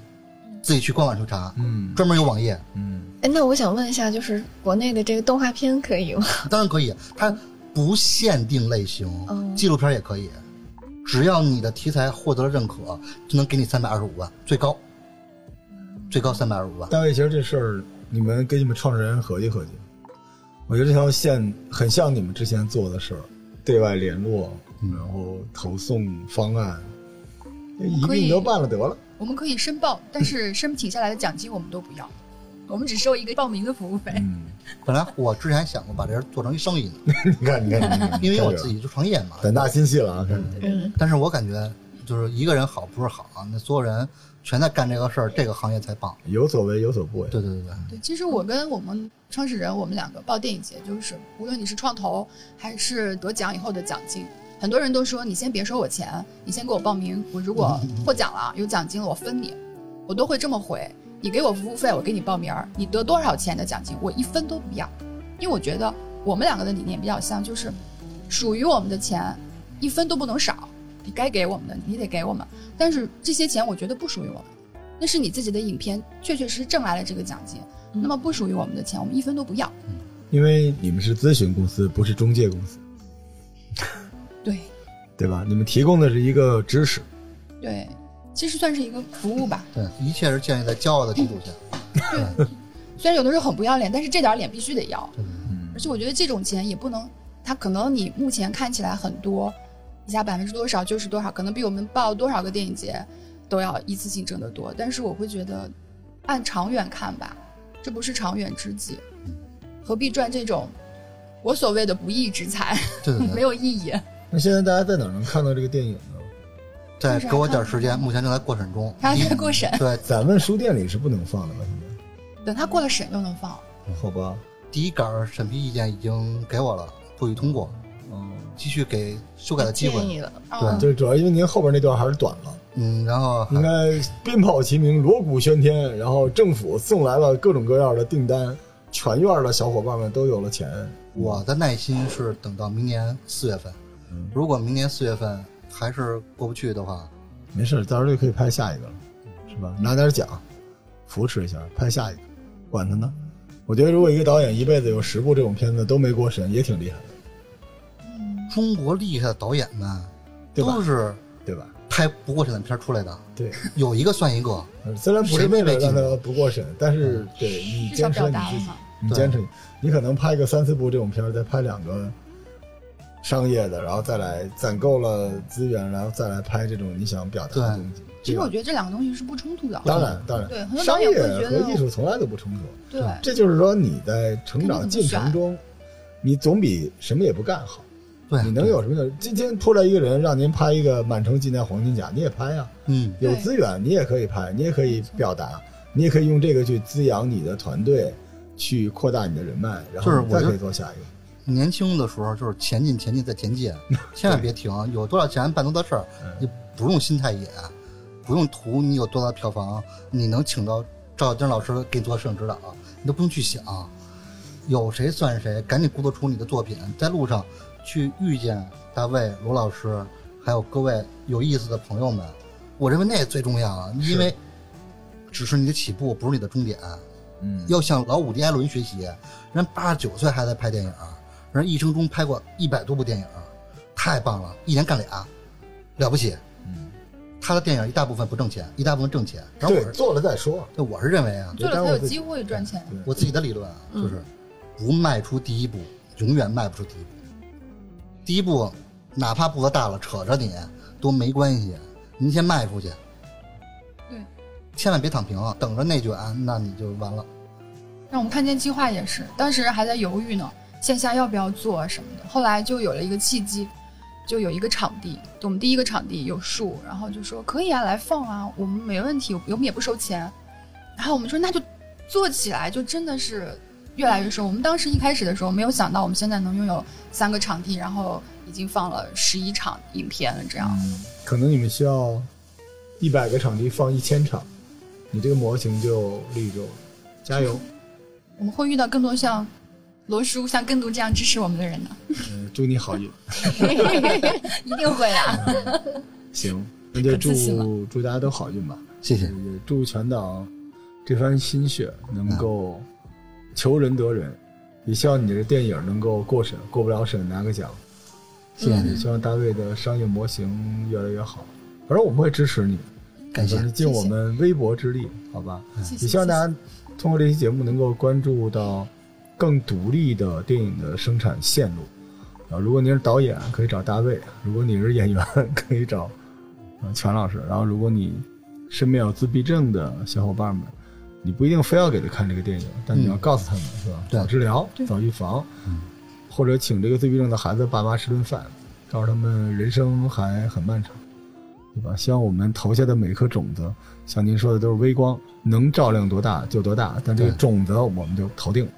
自己去官网去查，嗯。专门有网页，嗯，哎，那我想问一下，就是国内的这个动画片可以吗？当然可以，它不限定类型，嗯纪录片也可以，只要你的题材获得了认可，就能给你三百二十五万，最高，最高三百二十五万。大卫，其实这事儿你们跟你们创始人合计合计，我觉得这条线很像你们之前做的事儿，对外联络，嗯。然后投送方案，一可以并都办了得了。我们可以申报，但是申请下来的奖金我们都不要，我们只收一个报名的服务费。嗯，本来我之前想过把这事做成一生意呢，你看，你看，你看，因为我自己就创业嘛。胆大心细了啊！但是我感觉就是一个人好不是好啊，那所有人全在干这个事儿，这个行业才棒。有所为有所不为。对对对对，对，其实我跟我们创始人，我们两个报电影节，就是无论你是创投还是得奖以后的奖金，很多人都说你先别收我钱，你先给我报名，我如果获奖了有奖金了我分你，我都会这么回。你给我服务费，我给你报名儿，你得多少钱的奖金，我一分都不要，因为我觉得我们两个的理念比较像，就是属于我们的钱一分都不能少，你该给我们的你得给我们，但是这些钱我觉得不属于我们，那是你自己的影片确确实实挣来了这个奖金。嗯。那么不属于我们的钱，我们一分都不要。因为你们是咨询公司，不是中介公司，对对吧？你们提供的是一个知识。对，其实算是一个服务吧。对，一切是建立在骄傲的基础下。对，虽然有的时候很不要脸，但是这点脸必须得要。对对对嗯而且我觉得这种钱也不能，它可能你目前看起来很多，一下百分之多少就是多少，可能比我们报多少个电影节都要一次性挣得多。但是我会觉得，按长远看吧，这不是长远之计，何必赚这种我所谓的不义之财，对对 没，有意义。那现在大家在哪儿能看到这个电影呢？再给我点时间，目前正在过审中。还在过审，对，咱们书店里是不能放的吧？现等他过了审就能放。在？好吧。第一稿审批意见已经给我了，不予通过，嗯，继续给修改的机会。建议了。嗯就是主要因为您后边那段还是短了，嗯，然后应该鞭炮齐鸣，锣鼓喧天，然后政府送来了各种各样的订单，全院的小伙伴们都有了钱。我的耐心是等到明年四月份。嗯如果明年四月份还是过不去的话，没事，到时候就可以拍下一个了，是吧？拿点奖，扶持一下，拍下一个，管他呢。我觉得如果一个导演一辈子有十部这种片子都没过审，也挺厉害的，中国厉害的导演们对吧都是对吧？拍不过审的片出来的，对，有一个算一个。虽然不是为了让他不过审，但是对你坚持你自己。你坚持，你可能拍个三四部这种片儿，再拍两个商业的，然后再来攒够了资源，然后再来拍这种你想表达的东西。其实我，觉得这两个东西是不冲突的。当然当然，对很多商业和艺术从来都不冲突。对，这就是说你在成长进程中，你总比什么也不干好。对，你能有什么呢？今天出来一个人让您拍一个《满城尽带黄金甲》，你也拍啊、嗯，有资源你也可以拍，你也可以表达，你也可以用这个去滋养你的团队，去扩大你的人脉，然后再可以做下一个。年轻的时候就是前进、前进再前进，千万别停。有多少钱办多大事儿，嗯。你不用心太野，不用图你有多大票房，你能请到赵小丁老师给你做摄影指导，你都不用去想，有谁算谁，赶紧鼓捣出你的作品，在路上去遇见大卫、罗老师，还有各位有意思的朋友们，我认为那最重要啊，因为只是你的起步，不是你的终点。嗯，要向老伍迪·艾伦学习，人八十九岁还在拍电影，人一生中拍过一百多部电影，太棒了，一年干俩，了不起。嗯他的电影一大部分不挣钱，一大部分挣钱。然后我做了再说。对我是认为啊，做了才有机会赚钱。我自己的理论啊，就是不迈出第一步，永远迈不出第一步。第一步，哪怕步子大了，扯着你都没关系，您先迈出去。对，千万别躺平啊，等着内卷，那你就完了。那我们看见计划也是，当时还在犹豫呢，线下要不要做什么的。后来就有了一个契机，就有一个场地，我们第一个场地有树，然后就说可以啊，来放啊，我们没问题，我们也不收钱。然后我们说那就做起来，就真的是越来越收。我们当时一开始的时候没有想到，我们现在能拥有三个场地，然后已经放了十一场影片了，这样。嗯，可能你们需要一百个场地放一千场，你这个模型就立住了。加油！我们会遇到更多像罗叔、像更多这样支持我们的人呢，嗯，祝你好运。一定会啊。行，那就祝祝大家都好运吧。谢谢也。祝全党这番心血能够求人得人，也希望你的电影能够过审，过不了审拿个奖。谢谢你，也希望大卫的商业模型越来越好。反正我们会支持你，感谢你尽我们微薄之力，好吧？谢谢也希望大家通过这期节目能够关注到更独立的电影的生产线路。啊，如果您是导演，可以找大卫；如果你是演员，可以找呃全老师。然后，如果你身边有自闭症的小伙伴们，你不一定非要给他看这个电影，但你要嗯告诉他们，是吧？早治疗，早预防，嗯或者请这个自闭症的孩子爸妈吃顿饭，告诉他们人生还很漫长，对吧？希望我们投下的每颗种子，像您说的都是微光，能照亮多大就多大，但这个种子我们就投定了。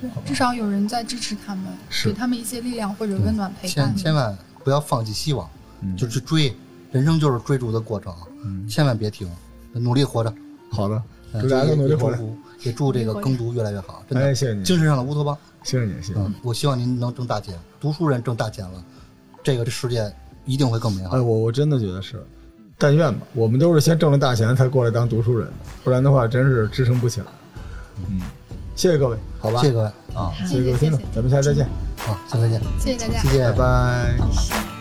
对，至少有人在支持他们，给他们一些力量或者温暖陪伴千。千万不要放弃希望，嗯，就去追，人生就是追逐的过程，嗯，千万别停，努力活着。好的，大家都努力活着。也祝福也祝这个耕读越来越好，真哎，的，谢谢您，精神上的乌托邦。谢谢你，谢谢我希望您能挣大钱，读书人挣大钱了，这个世界一定会更美好哎，。我我真的觉得是，但愿吧。我们都是先挣了大钱才过来当读书人的，不然的话真是支撑不起来。嗯，谢谢各位，好吧，谢谢各位，啊，谢谢谢各位听众咱们下次再见，好，下次再见，谢谢大家。谢谢拜。拜。谢谢